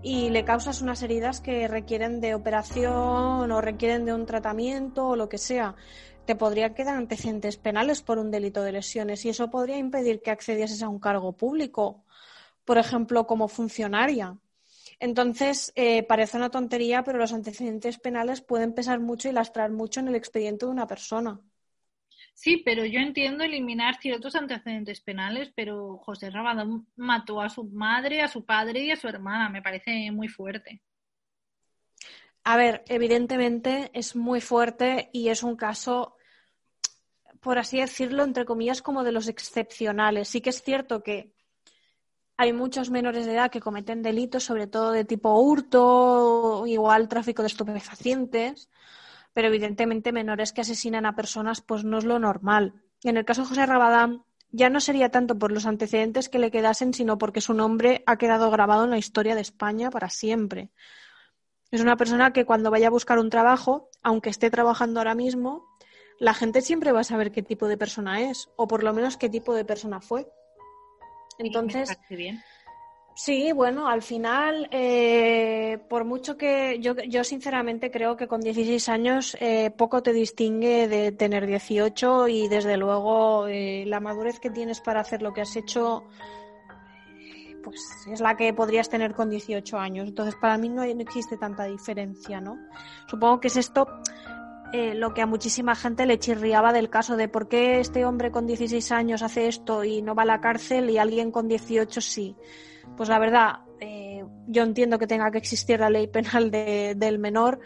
y le causas unas heridas que requieren de operación o requieren de un tratamiento o lo que sea te podría quedar antecedentes penales por un delito de lesiones y eso podría impedir que accedieses a un cargo público, por ejemplo, como funcionaria. Entonces, eh, parece una tontería, pero los antecedentes penales pueden pesar mucho y lastrar mucho en el expediente de una persona. Sí, pero yo entiendo eliminar ciertos antecedentes penales, pero José Rabadán mató a su madre, a su padre y a su hermana. Me parece muy fuerte. A ver, evidentemente es muy fuerte y es un caso, por así decirlo, entre comillas, como de los excepcionales. Sí que es cierto que hay muchos menores de edad que cometen delitos, sobre todo de tipo hurto, igual tráfico de estupefacientes, pero evidentemente menores que asesinan a personas, pues no es lo normal. En el caso de José Rabadán, ya no sería tanto por los antecedentes que le quedasen, sino porque su nombre ha quedado grabado en la historia de España para siempre. Es una persona que cuando vaya a buscar un trabajo, aunque esté trabajando ahora mismo, la gente siempre va a saber qué tipo de persona es, o por lo menos qué tipo de persona fue. Entonces, sí, bueno, al final, eh, por mucho que yo, yo sinceramente creo que con 16 años eh, poco te distingue de tener 18 y desde luego eh, la madurez que tienes para hacer lo que has hecho pues es la que podrías tener con 18 años. Entonces, para mí no, existe tanta diferencia, ¿no? Supongo que es esto eh, lo que a muchísima gente le chirriaba del caso de por qué este hombre con 16 años hace esto y no va a la cárcel y alguien con 18 sí. Pues la verdad, eh, yo entiendo que tenga que existir la ley penal del menor,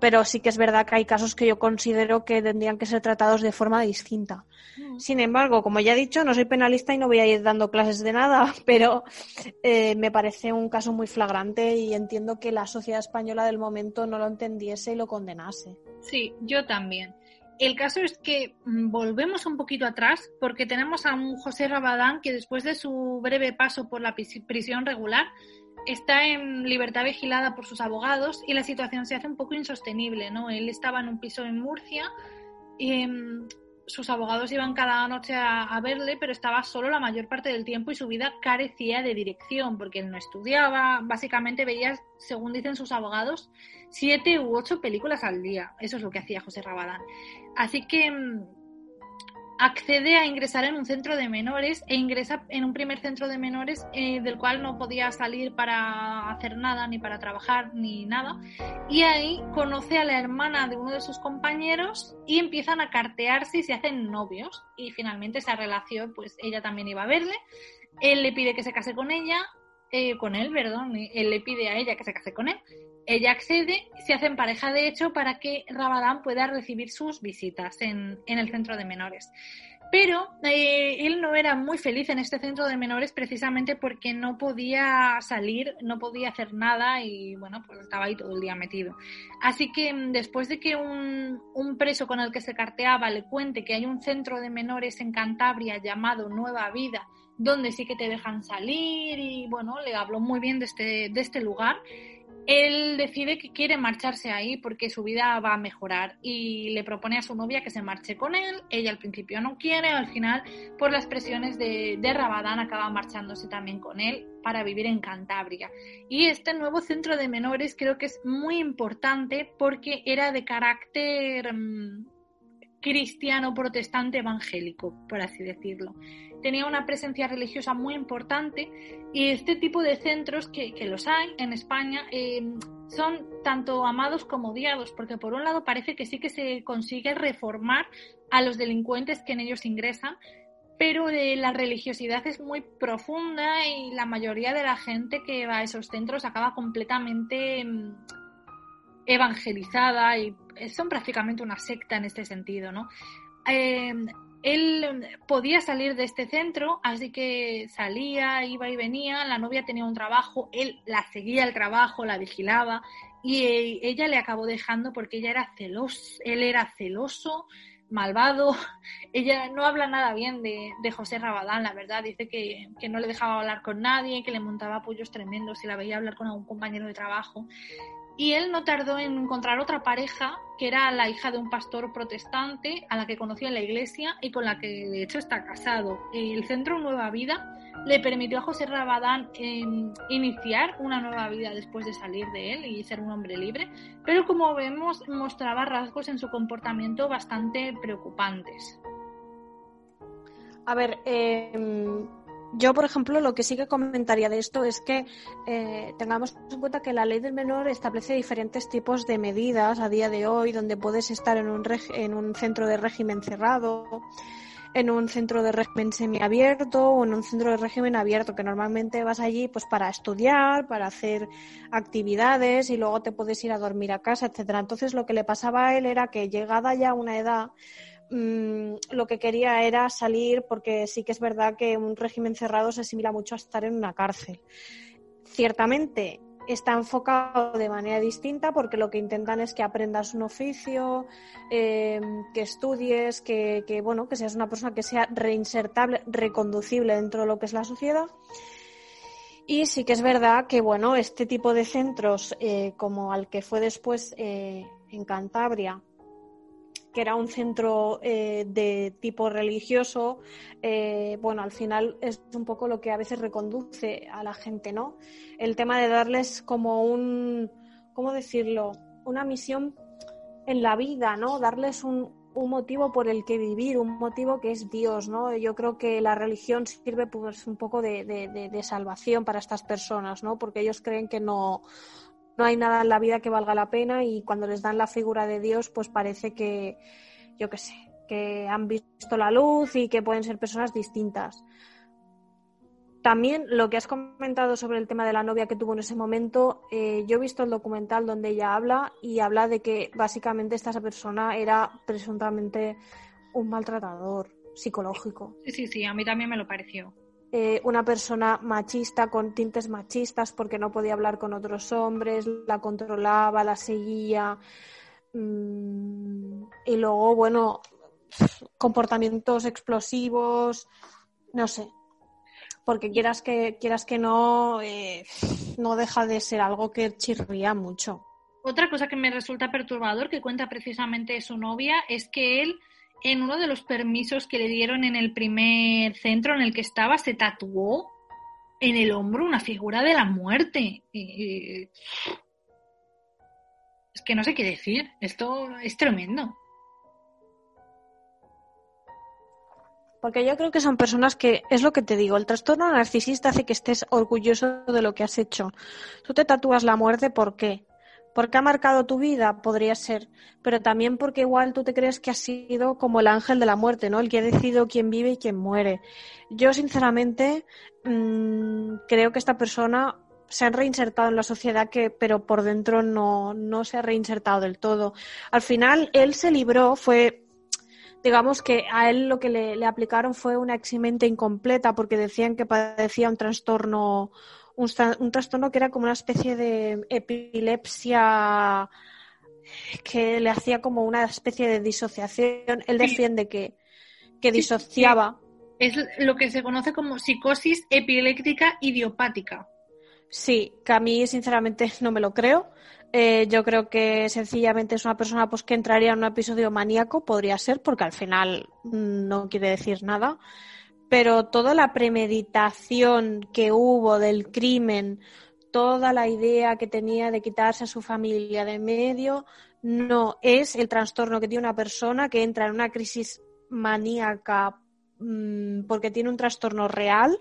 pero sí que es verdad que hay casos que yo considero que tendrían que ser tratados de forma distinta. Mm. Sin embargo, como ya he dicho, no soy penalista y no voy a ir dando clases de nada, pero eh, me parece un caso muy flagrante y entiendo que la sociedad española del momento no lo entendiese y lo condenase. Sí, yo también. El caso es que mm, volvemos un poquito atrás porque tenemos a un José Rabadán que después de su breve paso por la prisión regular está en libertad vigilada por sus abogados y la situación se hace un poco insostenible, ¿no? Él estaba en un piso en Murcia mm, sus abogados iban cada noche a, verle, pero estaba solo la mayor parte del tiempo y su vida carecía de dirección porque él no estudiaba, básicamente veía, según dicen sus abogados, siete u ocho películas al día. Eso es lo que hacía José Rabadán. Así que mm, accede a ingresar en un centro de menores e ingresa en un primer centro de menores eh, del cual no podía salir para hacer nada, ni para trabajar, ni nada. Y ahí conoce a la hermana de uno de sus compañeros y empiezan a cartearse y se hacen novios. Y finalmente esa relación, pues ella también iba a verle. Él le pide que se case con ella, eh, con él, perdón, él le pide a ella que se case con él. Ella accede, se hacen pareja de hecho para que Rabadán pueda recibir sus visitas en, el centro de menores. Pero eh, él no era muy feliz en este centro de menores precisamente porque no podía salir, no podía hacer nada y bueno, pues estaba ahí todo el día metido. Así que mm, después de que un, un preso con el que se carteaba le cuente que hay un centro de menores en Cantabria llamado Nueva Vida, donde sí que te dejan salir y bueno, le habló muy bien de este, de este lugar él decide que quiere marcharse ahí porque su vida va a mejorar y le propone a su novia que se marche con él. Ella al principio no quiere, al final, por las presiones de, de Rabadán, acaba marchándose también con él para vivir en Cantabria. Y este nuevo centro de menores creo que es muy importante porque era de carácter mm, cristiano, protestante, evangélico, por así decirlo. Tenía una presencia religiosa muy importante y este tipo de centros, que, los hay en España, eh, son tanto amados como odiados, porque por un lado parece que sí que se consigue reformar a los delincuentes que en ellos ingresan, pero eh, la religiosidad es muy profunda y la mayoría de la gente que va a esos centros acaba completamente mm, evangelizada y son prácticamente una secta en este sentido, ¿no? Eh, él podía salir de este centro, así que salía, iba y venía, la novia tenía un trabajo, él la seguía el trabajo, la vigilaba y eh, ella le acabó dejando porque ella era celoso, él era celoso, malvado, ella no habla nada bien de, José Rabadán, la verdad, dice que, que, no le dejaba hablar con nadie, que le montaba apoyos tremendos y la veía hablar con algún compañero de trabajo y él no tardó en encontrar otra pareja que era la hija de un pastor protestante a la que conoció en la iglesia y con la que de hecho está casado. El Centro Nueva Vida le permitió a José Rabadán em, iniciar una nueva vida después de salir de él y ser un hombre libre, pero como vemos mostraba rasgos en su comportamiento bastante preocupantes. A ver, eh, yo, por ejemplo, lo que sí que comentaría de esto es que eh, tengamos en cuenta que la ley del menor establece diferentes tipos de medidas a día de hoy, donde puedes estar en un, en un centro de régimen cerrado, en un centro de régimen semiabierto o en un centro de régimen abierto, que normalmente vas allí pues para estudiar, para hacer actividades y luego te puedes ir a dormir a casa, etcétera. Entonces, lo que le pasaba a él era que llegada ya una edad Mm, lo que quería era salir porque sí que es verdad que un régimen cerrado se asimila mucho a estar en una cárcel. Ciertamente está enfocado de manera distinta porque lo que intentan es que aprendas un oficio, em, que estudies, que, bueno, que seas una persona que sea reinsertable, reconducible dentro de lo que es la sociedad. Y sí que es verdad que bueno, este tipo de centros, eh, como al que fue después eh, en Cantabria, que era un centro eh, de tipo religioso, eh, bueno, al final es un poco lo que a veces reconduce a la gente, ¿no? El tema de darles como un, ¿cómo decirlo? Una misión en la vida, ¿no? Darles un, un motivo por el que vivir, un motivo que es Dios, ¿no? Yo creo que la religión sirve pues un poco de, de, de salvación para estas personas, ¿no? Porque ellos creen que no, no hay nada en la vida que valga la pena y cuando les dan la figura de Dios, pues parece que, yo qué sé, que han visto la luz y que pueden ser personas distintas. También lo que has comentado sobre el tema de la novia que tuvo en ese momento, eh, yo he visto el documental donde ella habla y habla de que básicamente esta persona era presuntamente un maltratador psicológico. Sí, sí, sí, a mí también me lo pareció. Eh, una persona machista con tintes machistas porque no podía hablar con otros hombres, la controlaba, la seguía. Mm, y luego, bueno, comportamientos explosivos, no sé. Porque quieras que, quieras que no, eh, no deja de ser algo que chirría mucho. Otra cosa que me resulta perturbador, que cuenta precisamente su novia, es que él en uno de los permisos que le dieron en el primer centro en el que estaba, se tatuó en el hombro una figura de la muerte. es que no sé qué decir. Esto es tremendo. Porque yo creo que son personas que, es lo que te digo, el trastorno narcisista hace que estés orgulloso de lo que has hecho. Tú te tatúas la muerte, ¿por qué? Porque ha marcado tu vida, podría ser, pero también porque igual tú te crees que has sido como el ángel de la muerte, ¿no? El que ha decidido quién vive y quién muere. Yo, sinceramente, mmm, creo que esta persona se ha reinsertado en la sociedad, que, pero por dentro no, no se ha reinsertado del todo. Al final, él se libró, fue digamos que a él lo que le, le, aplicaron fue una eximente incompleta porque decían que padecía un trastorno un, trastorno que era como una especie de epilepsia que le hacía como una especie de disociación. Él defiende que, que disociaba. Es lo que se conoce como psicosis epiléptica idiopática. Sí, que a mí sinceramente no me lo creo. Eh, yo creo que sencillamente es una persona pues que entraría en un episodio maníaco, podría ser, porque al final mm, no quiere decir nada pero toda la premeditación que hubo del crimen, toda la idea que tenía de quitarse a su familia de medio, no es el trastorno que tiene una persona que entra en una crisis maníaca mm, porque tiene un trastorno real.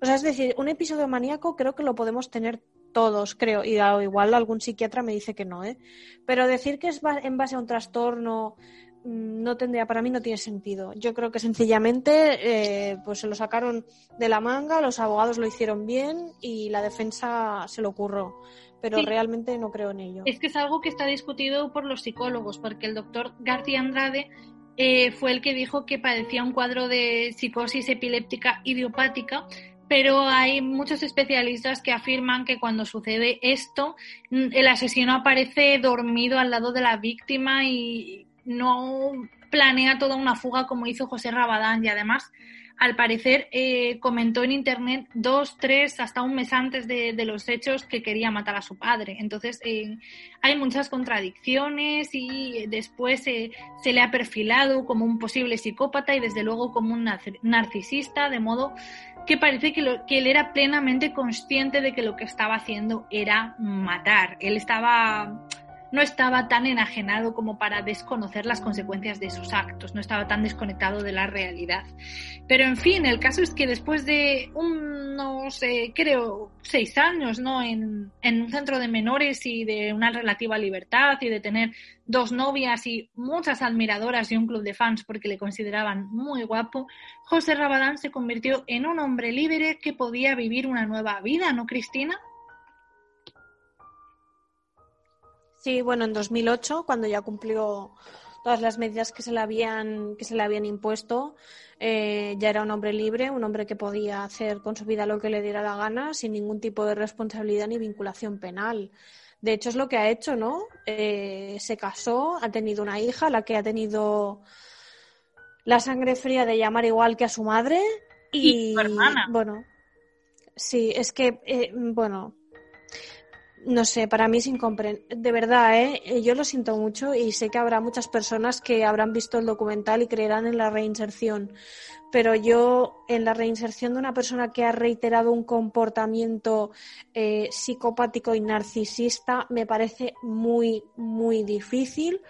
O sea, es decir, un episodio maníaco creo que lo podemos tener todos, creo, y igual algún psiquiatra me dice que no, ¿eh? Pero decir que es en base a un trastorno no tendría, para mí no tiene sentido. Yo creo que sencillamente eh, pues se lo sacaron de la manga, los abogados lo hicieron bien y la defensa se lo ocurrió. Pero realmente no creo en ello. Es que es algo que está discutido por los psicólogos, porque el doctor García Andrade eh, fue el que dijo que padecía un cuadro de psicosis epiléptica idiopática pero hay muchos especialistas que afirman que cuando sucede esto, mm, el asesino aparece dormido al lado de la víctima y no planea toda una fuga como hizo José Rabadán y además al parecer eh, comentó en internet dos, tres, hasta un mes antes de, los hechos que quería matar a su padre. Entonces eh, hay muchas contradicciones y después se le ha perfilado como un posible psicópata y desde luego como un narcisista, de modo que parece que, que él era plenamente consciente de que lo que estaba haciendo era matar. Él estaba no estaba tan enajenado como para desconocer las consecuencias de sus actos, no estaba tan desconectado de la realidad. Pero en fin, el caso es que después de unos, creo, seis años ¿no? En, un centro de menores y de una relativa libertad y de tener dos novias y muchas admiradoras y un club de fans porque le consideraban muy guapo, José Rabadán se convirtió en un hombre libre que podía vivir una nueva vida, ¿no, Cristina? Sí, bueno, en 2008, cuando ya cumplió todas las medidas que se le habían, que se le habían impuesto, eh, ya era un hombre libre, un hombre que podía hacer con su vida lo que le diera la gana, sin ningún tipo de responsabilidad ni vinculación penal. De hecho, es lo que ha hecho, ¿no? Eh, se casó, ha tenido una hija, la que ha tenido la sangre fría de llamar igual que a su madre. Y, su hermana. Bueno, sí, es que, eh, bueno, no sé, para mí es incomprensible. De verdad, ¿eh? ¿eh? Yo lo siento mucho y sé que habrá muchas personas que habrán visto el documental y creerán en la reinserción. Pero yo, en la reinserción de una persona que ha reiterado un comportamiento eh, psicopático y narcisista, me parece muy, muy difícil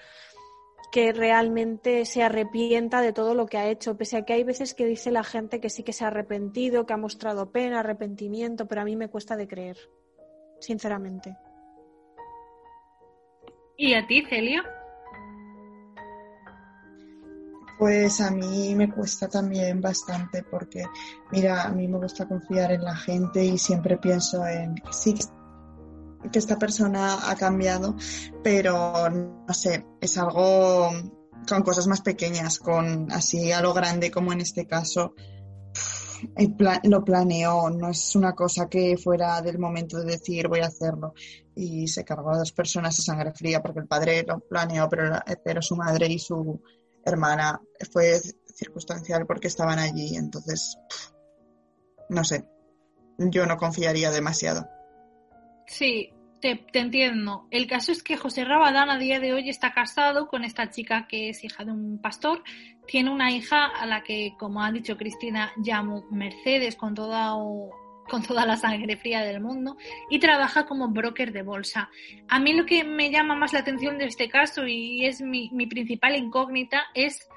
que realmente se arrepienta de todo lo que ha hecho, pese a que hay veces que dice la gente que sí que se ha arrepentido, que ha mostrado pena, arrepentimiento, pero a mí me cuesta de creer sinceramente. ¿Y a ti, Celio? Pues a mí me cuesta también bastante porque, mira, a mí me gusta confiar en la gente y siempre pienso en que sí, que esta persona ha cambiado, pero no sé, es algo con cosas más pequeñas, con así a lo grande como en este caso, lo planeó, no es una cosa que fuera del momento de decir voy a hacerlo. Y se cargó a dos personas a sangre fría porque el padre lo planeó, pero, pero su madre y su hermana fue circunstancial porque estaban allí. Entonces, no sé, yo no confiaría demasiado. Sí, te, entiendo. El caso es que José Rabadán a día de hoy está casado con esta chica que es hija de un pastor. Tiene una hija a la que, como ha dicho Cristina, llamo Mercedes con toda, con toda la sangre fría del mundo y trabaja como broker de bolsa. A mí lo que me llama más la atención de este caso y es mi, mi principal incógnita es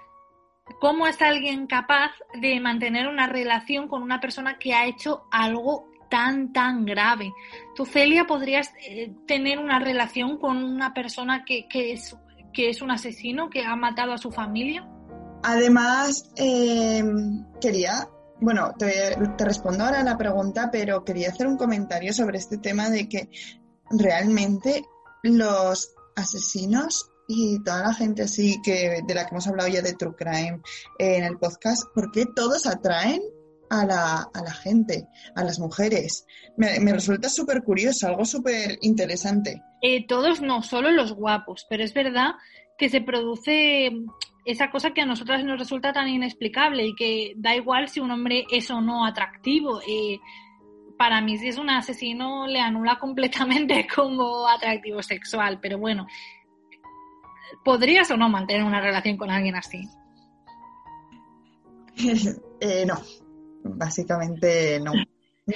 cómo es alguien capaz de mantener una relación con una persona que ha hecho algo tan, tan grave. ¿Tú, Celia, podrías eh, tener una relación con una persona que, es, que es un asesino, que ha matado a su familia? Además, em, quería, bueno, te, te respondo ahora la pregunta, pero quería hacer un comentario sobre este tema de que realmente los asesinos y toda la gente así que de la que hemos hablado ya de True Crime en el podcast, ¿por qué todos atraen a la, a la gente, a las mujeres. Me, resulta súper curioso, algo súper interesante. Eh, todos no, solo los guapos, pero es verdad que se produce esa cosa que a nosotras nos resulta tan inexplicable y que da igual si un hombre es o no atractivo. Eh, para mí, si es un asesino, le anula completamente como atractivo sexual, pero bueno, ¿podrías o no mantener una relación con alguien así? Eh, no, básicamente no.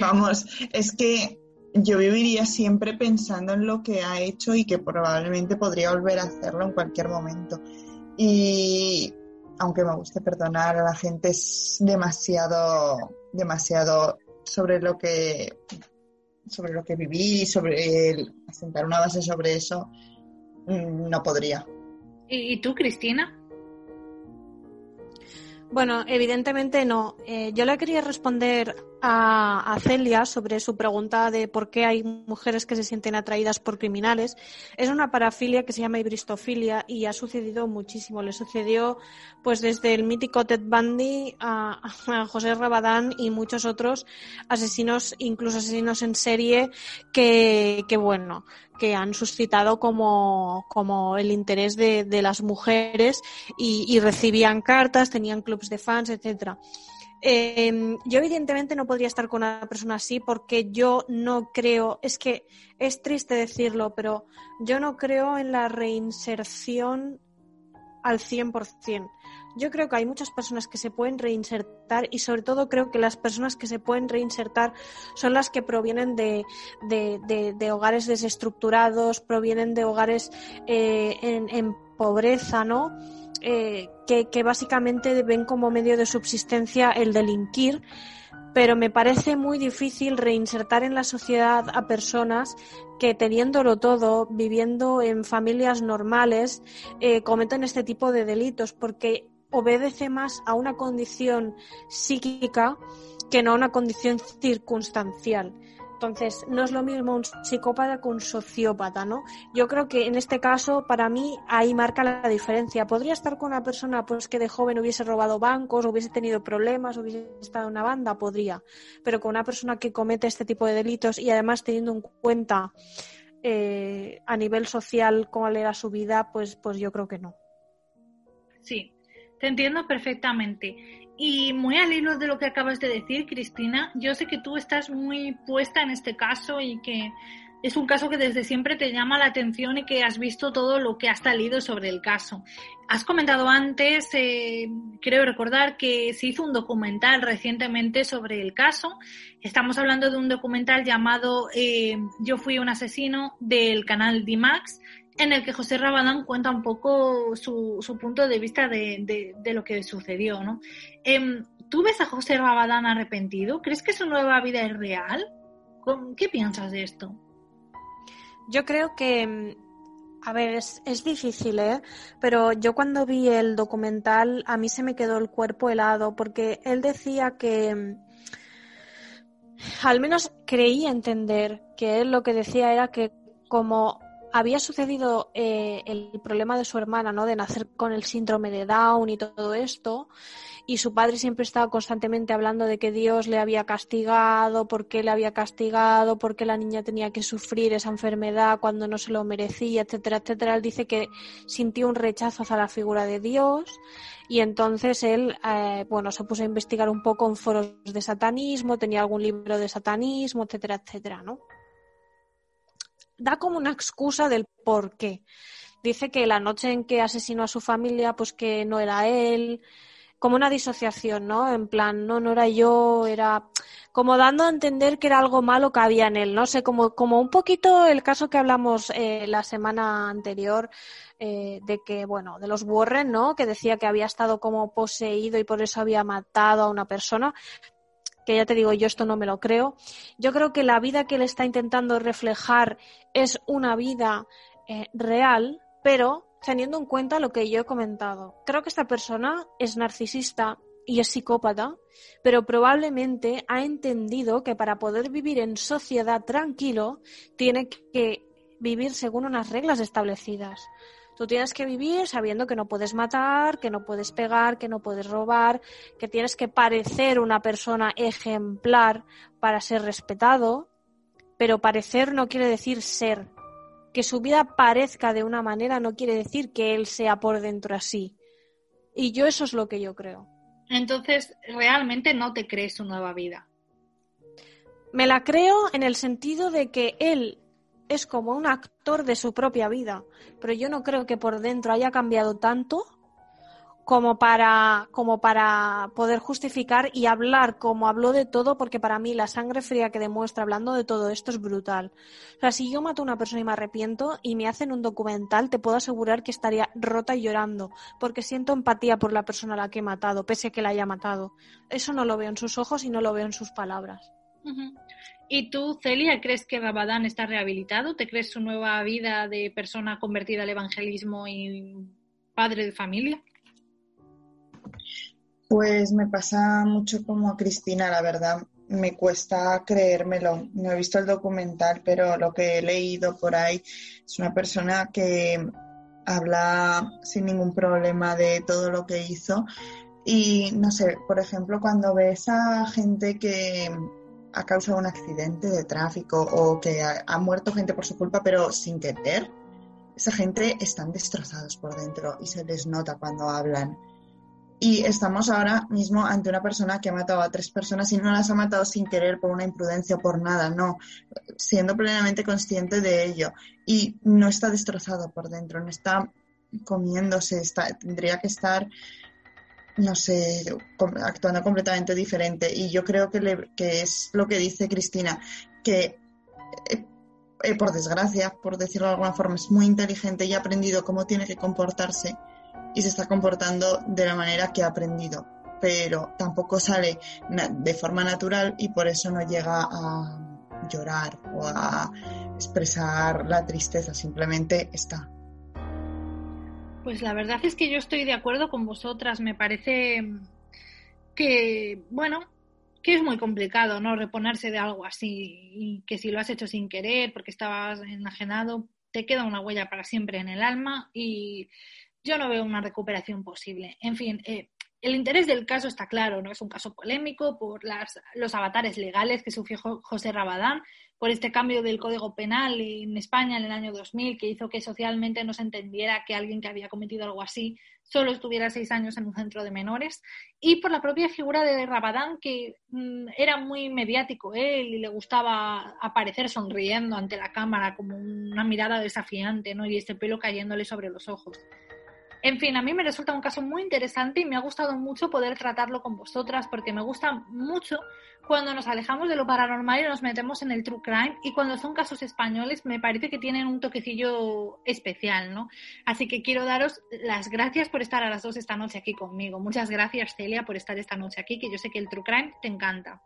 Vamos, es que yo viviría siempre pensando en lo que ha hecho y que probablemente podría volver a hacerlo en cualquier momento. Y aunque me guste perdonar a la gente, es demasiado, demasiado sobre lo que sobre lo que viví, sobre el, asentar una base sobre eso, mm, no podría. ¿Y tú, Cristina? Bueno, evidentemente no. Eh, yo le quería responder a, Celia sobre su pregunta de por qué hay mujeres que se sienten atraídas por criminales. Es una parafilia que se llama ibristofilia y ha sucedido muchísimo. Le sucedió pues desde el mítico Ted Bundy a, José Rabadán y muchos otros asesinos, incluso asesinos en serie, que, bueno, que han suscitado como, como el interés de, de las mujeres y, y, recibían cartas, tenían clubs de fans, etcétera. Eh, yo evidentemente no podría estar con una persona así porque yo no creo, es que es triste decirlo, pero yo no creo en la reinserción al 100%. Yo creo que hay muchas personas que se pueden reinsertar y sobre todo creo que las personas que se pueden reinsertar son las que provienen de, de, de, hogares desestructurados, provienen de hogares eh, en pobreza, ¿no? Eh, que, básicamente ven como medio de subsistencia el delinquir, pero me parece muy difícil reinsertar en la sociedad a personas que teniéndolo todo, viviendo en familias normales, eh, cometen este tipo de delitos, porque obedece más a una condición psíquica que no a una condición circunstancial. Entonces, no es lo mismo un psicópata que un sociópata, ¿no? Yo creo que en este caso, para mí, ahí marca la diferencia. Podría estar con una persona pues que de joven hubiese robado bancos, hubiese tenido problemas, hubiese estado en una banda, podría. Pero con una persona que comete este tipo de delitos y además teniendo en cuenta eh, a nivel social cuál era su vida, pues, pues yo creo que no. Sí, te entiendo perfectamente. Y muy al hilo de lo que acabas de decir, Cristina, yo sé que tú estás muy puesta en este caso y que es un caso que desde siempre te llama la atención y que has visto todo lo que ha salido sobre el caso. Has comentado antes, eh, creo recordar, que se hizo un documental recientemente sobre el caso. Estamos hablando de un documental llamado eh, Yo fui un asesino del canal D-Max en el que José Rabadán cuenta un poco su, su punto de vista de, de, lo que sucedió, ¿no? Em, ¿Tú ves a José Rabadán arrepentido? ¿Crees que su nueva vida es real? ¿Qué piensas de esto? Yo creo que, em, a ver, es, es difícil, ¿eh? Pero yo cuando vi el documental, a mí se me quedó el cuerpo helado, porque él decía que em, al menos creía entender que él lo que decía era que como había sucedido eh, el problema de su hermana, ¿no? De nacer con el síndrome de Down y todo esto. Y su padre siempre estaba constantemente hablando de que Dios le había castigado, por qué le había castigado, por qué la niña tenía que sufrir esa enfermedad cuando no se lo merecía, etcétera, etcétera. Él dice que sintió un rechazo hacia la figura de Dios y entonces él, eh, bueno, se puso a investigar un poco en foros de satanismo, tenía algún libro de satanismo, etcétera, etcétera, ¿no? Da como una excusa del por qué. Dice que la noche en que asesinó a su familia, pues que no era él, como una disociación, ¿no? En plan, no, no era yo, era como dando a entender que era algo malo que había en él, no sé, como, como un poquito el caso que hablamos eh, la semana anterior eh, de que, bueno, de los Warren, ¿no? Que decía que había estado como poseído y por eso había matado a una persona que ya te digo, yo esto no me lo creo. Yo creo que la vida que él está intentando reflejar es una vida eh, real, pero teniendo en cuenta lo que yo he comentado. Creo que esta persona es narcisista y es psicópata, pero probablemente ha entendido que para poder vivir en sociedad tranquilo tiene que vivir según unas reglas establecidas. Tú tienes que vivir sabiendo que no puedes matar, que no puedes pegar, que no puedes robar, que tienes que parecer una persona ejemplar para ser respetado, pero parecer no quiere decir ser. Que su vida parezca de una manera no quiere decir que él sea por dentro así. Y yo eso es lo que yo creo. Entonces, realmente no te crees su nueva vida. Me la creo en el sentido de que él es como un actor de su propia vida, pero yo no creo que por dentro haya cambiado tanto como para, como para poder justificar y hablar como habló de todo, porque para mí la sangre fría que demuestra hablando de todo esto es brutal. O sea, si yo mato a una persona y me arrepiento y me hacen un documental, te puedo asegurar que estaría rota y llorando, porque siento empatía por la persona a la que he matado, pese a que la haya matado. Eso no lo veo en sus ojos y no lo veo en sus palabras. ¿Y tú, Celia, crees que Rabadán está rehabilitado? ¿Te crees su nueva vida de persona convertida al evangelismo y padre de familia? Pues me pasa mucho como a Cristina, la verdad. Me cuesta creérmelo. No he visto el documental, pero lo que he leído por ahí es una persona que habla sin ningún problema de todo lo que hizo. Y no sé, por ejemplo, cuando ves a gente que ha causado un accidente de tráfico o que ha, muerto gente por su culpa, pero sin querer, esa gente están destrozados por dentro y se les nota cuando hablan. Y estamos ahora mismo ante una persona que ha matado a tres personas y no las ha matado sin querer por una imprudencia o por nada, no, siendo plenamente consciente de ello. Y no está destrozado por dentro, no está comiéndose, está, tendría que estar, no sé, actuando completamente diferente. Y yo creo que, que es lo que dice Cristina, que eh, eh, por desgracia, por decirlo de alguna forma, es muy inteligente y ha aprendido cómo tiene que comportarse y se está comportando de la manera que ha aprendido, pero tampoco sale de forma natural y por eso no llega a llorar o a expresar la tristeza, simplemente está. Pues la verdad es que yo estoy de acuerdo con vosotras, me parece que, bueno, que es muy complicado, ¿no? Reponerse de algo así y que si lo has hecho sin querer porque estabas enajenado, te queda una huella para siempre en el alma y yo no veo una recuperación posible. En fin, eh, el interés del caso está claro, ¿no? Es un caso polémico por las, los avatares legales que sufrió José Rabadán, por este cambio del Código Penal en España en el año 2000, que hizo que socialmente no se entendiera que alguien que había cometido algo así solo estuviera seis años en un centro de menores, y por la propia figura de Rabadán, que mm, era muy mediático él y le gustaba aparecer sonriendo ante la cámara como una mirada desafiante, ¿no? Y este pelo cayéndole sobre los ojos. En fin, a mí me resulta un caso muy interesante y me ha gustado mucho poder tratarlo con vosotras porque me gusta mucho cuando nos alejamos de lo paranormal y nos metemos en el true crime y cuando son casos españoles me parece que tienen un toquecillo especial, ¿no? Así que quiero daros las gracias por estar a las dos esta noche aquí conmigo. Muchas gracias, Celia, por estar esta noche aquí, que yo sé que el true crime te encanta.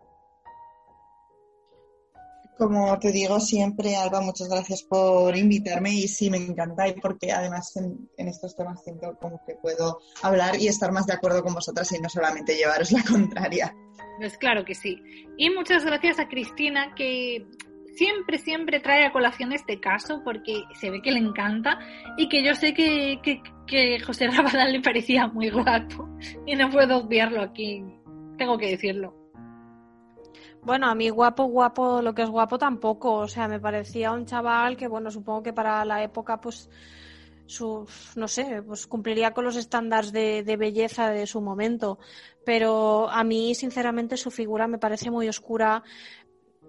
Como te digo siempre, Alba, muchas gracias por invitarme y sí, me encanta y porque además en, estos temas siento como que puedo hablar y estar más de acuerdo con vosotras y no solamente llevaros la contraria. Pues claro que sí. Y muchas gracias a Cristina que siempre, siempre trae a colación este caso porque se ve que le encanta y que yo sé que, que, que José Rabadán le parecía muy guapo y no puedo obviarlo aquí, tengo que decirlo. Bueno, a mí guapo, guapo, lo que es guapo tampoco. O sea, me parecía un chaval que, bueno, supongo que para la época, pues, su, no sé, pues cumpliría con los estándares de, de, belleza de su momento. Pero a mí, sinceramente, su figura me parece muy oscura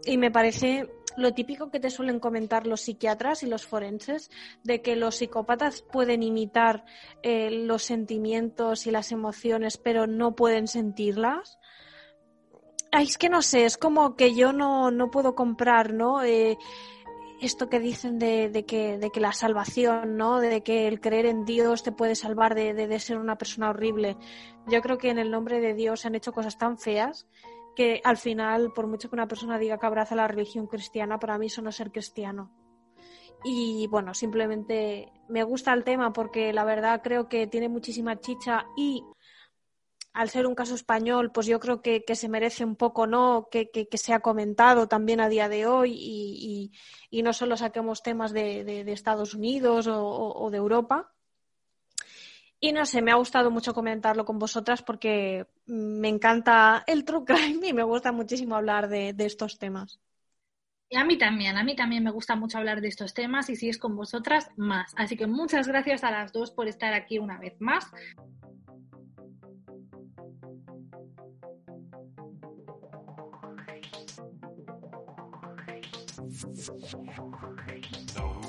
y me parece lo típico que te suelen comentar los psiquiatras y los forenses, de que los psicópatas pueden imitar eh, los sentimientos y las emociones, pero no pueden sentirlas. Ay, es que no sé, es como que yo no, no puedo comprar, ¿no? Eh, esto que dicen de, de, que, de que la salvación, ¿no? De que el creer en Dios te puede salvar de, de, ser una persona horrible. Yo creo que en el nombre de Dios se han hecho cosas tan feas que al final, por mucho que una persona diga que abraza la religión cristiana, para mí eso no es ser cristiano. Y bueno, simplemente me gusta el tema porque la verdad creo que tiene muchísima chicha y al ser un caso español, pues yo creo que, se merece un poco, ¿no? Que, que, que, comentado también a día de hoy y, no solo saquemos temas de, Estados Unidos o, o, de Europa. Y no sé, me ha gustado mucho comentarlo con vosotras porque me encanta el true crime y me gusta muchísimo hablar de, de estos temas. Y a mí también, a mí también me gusta mucho hablar de estos temas y si es con vosotras, más. Así que muchas gracias a las dos por estar aquí una vez más. No.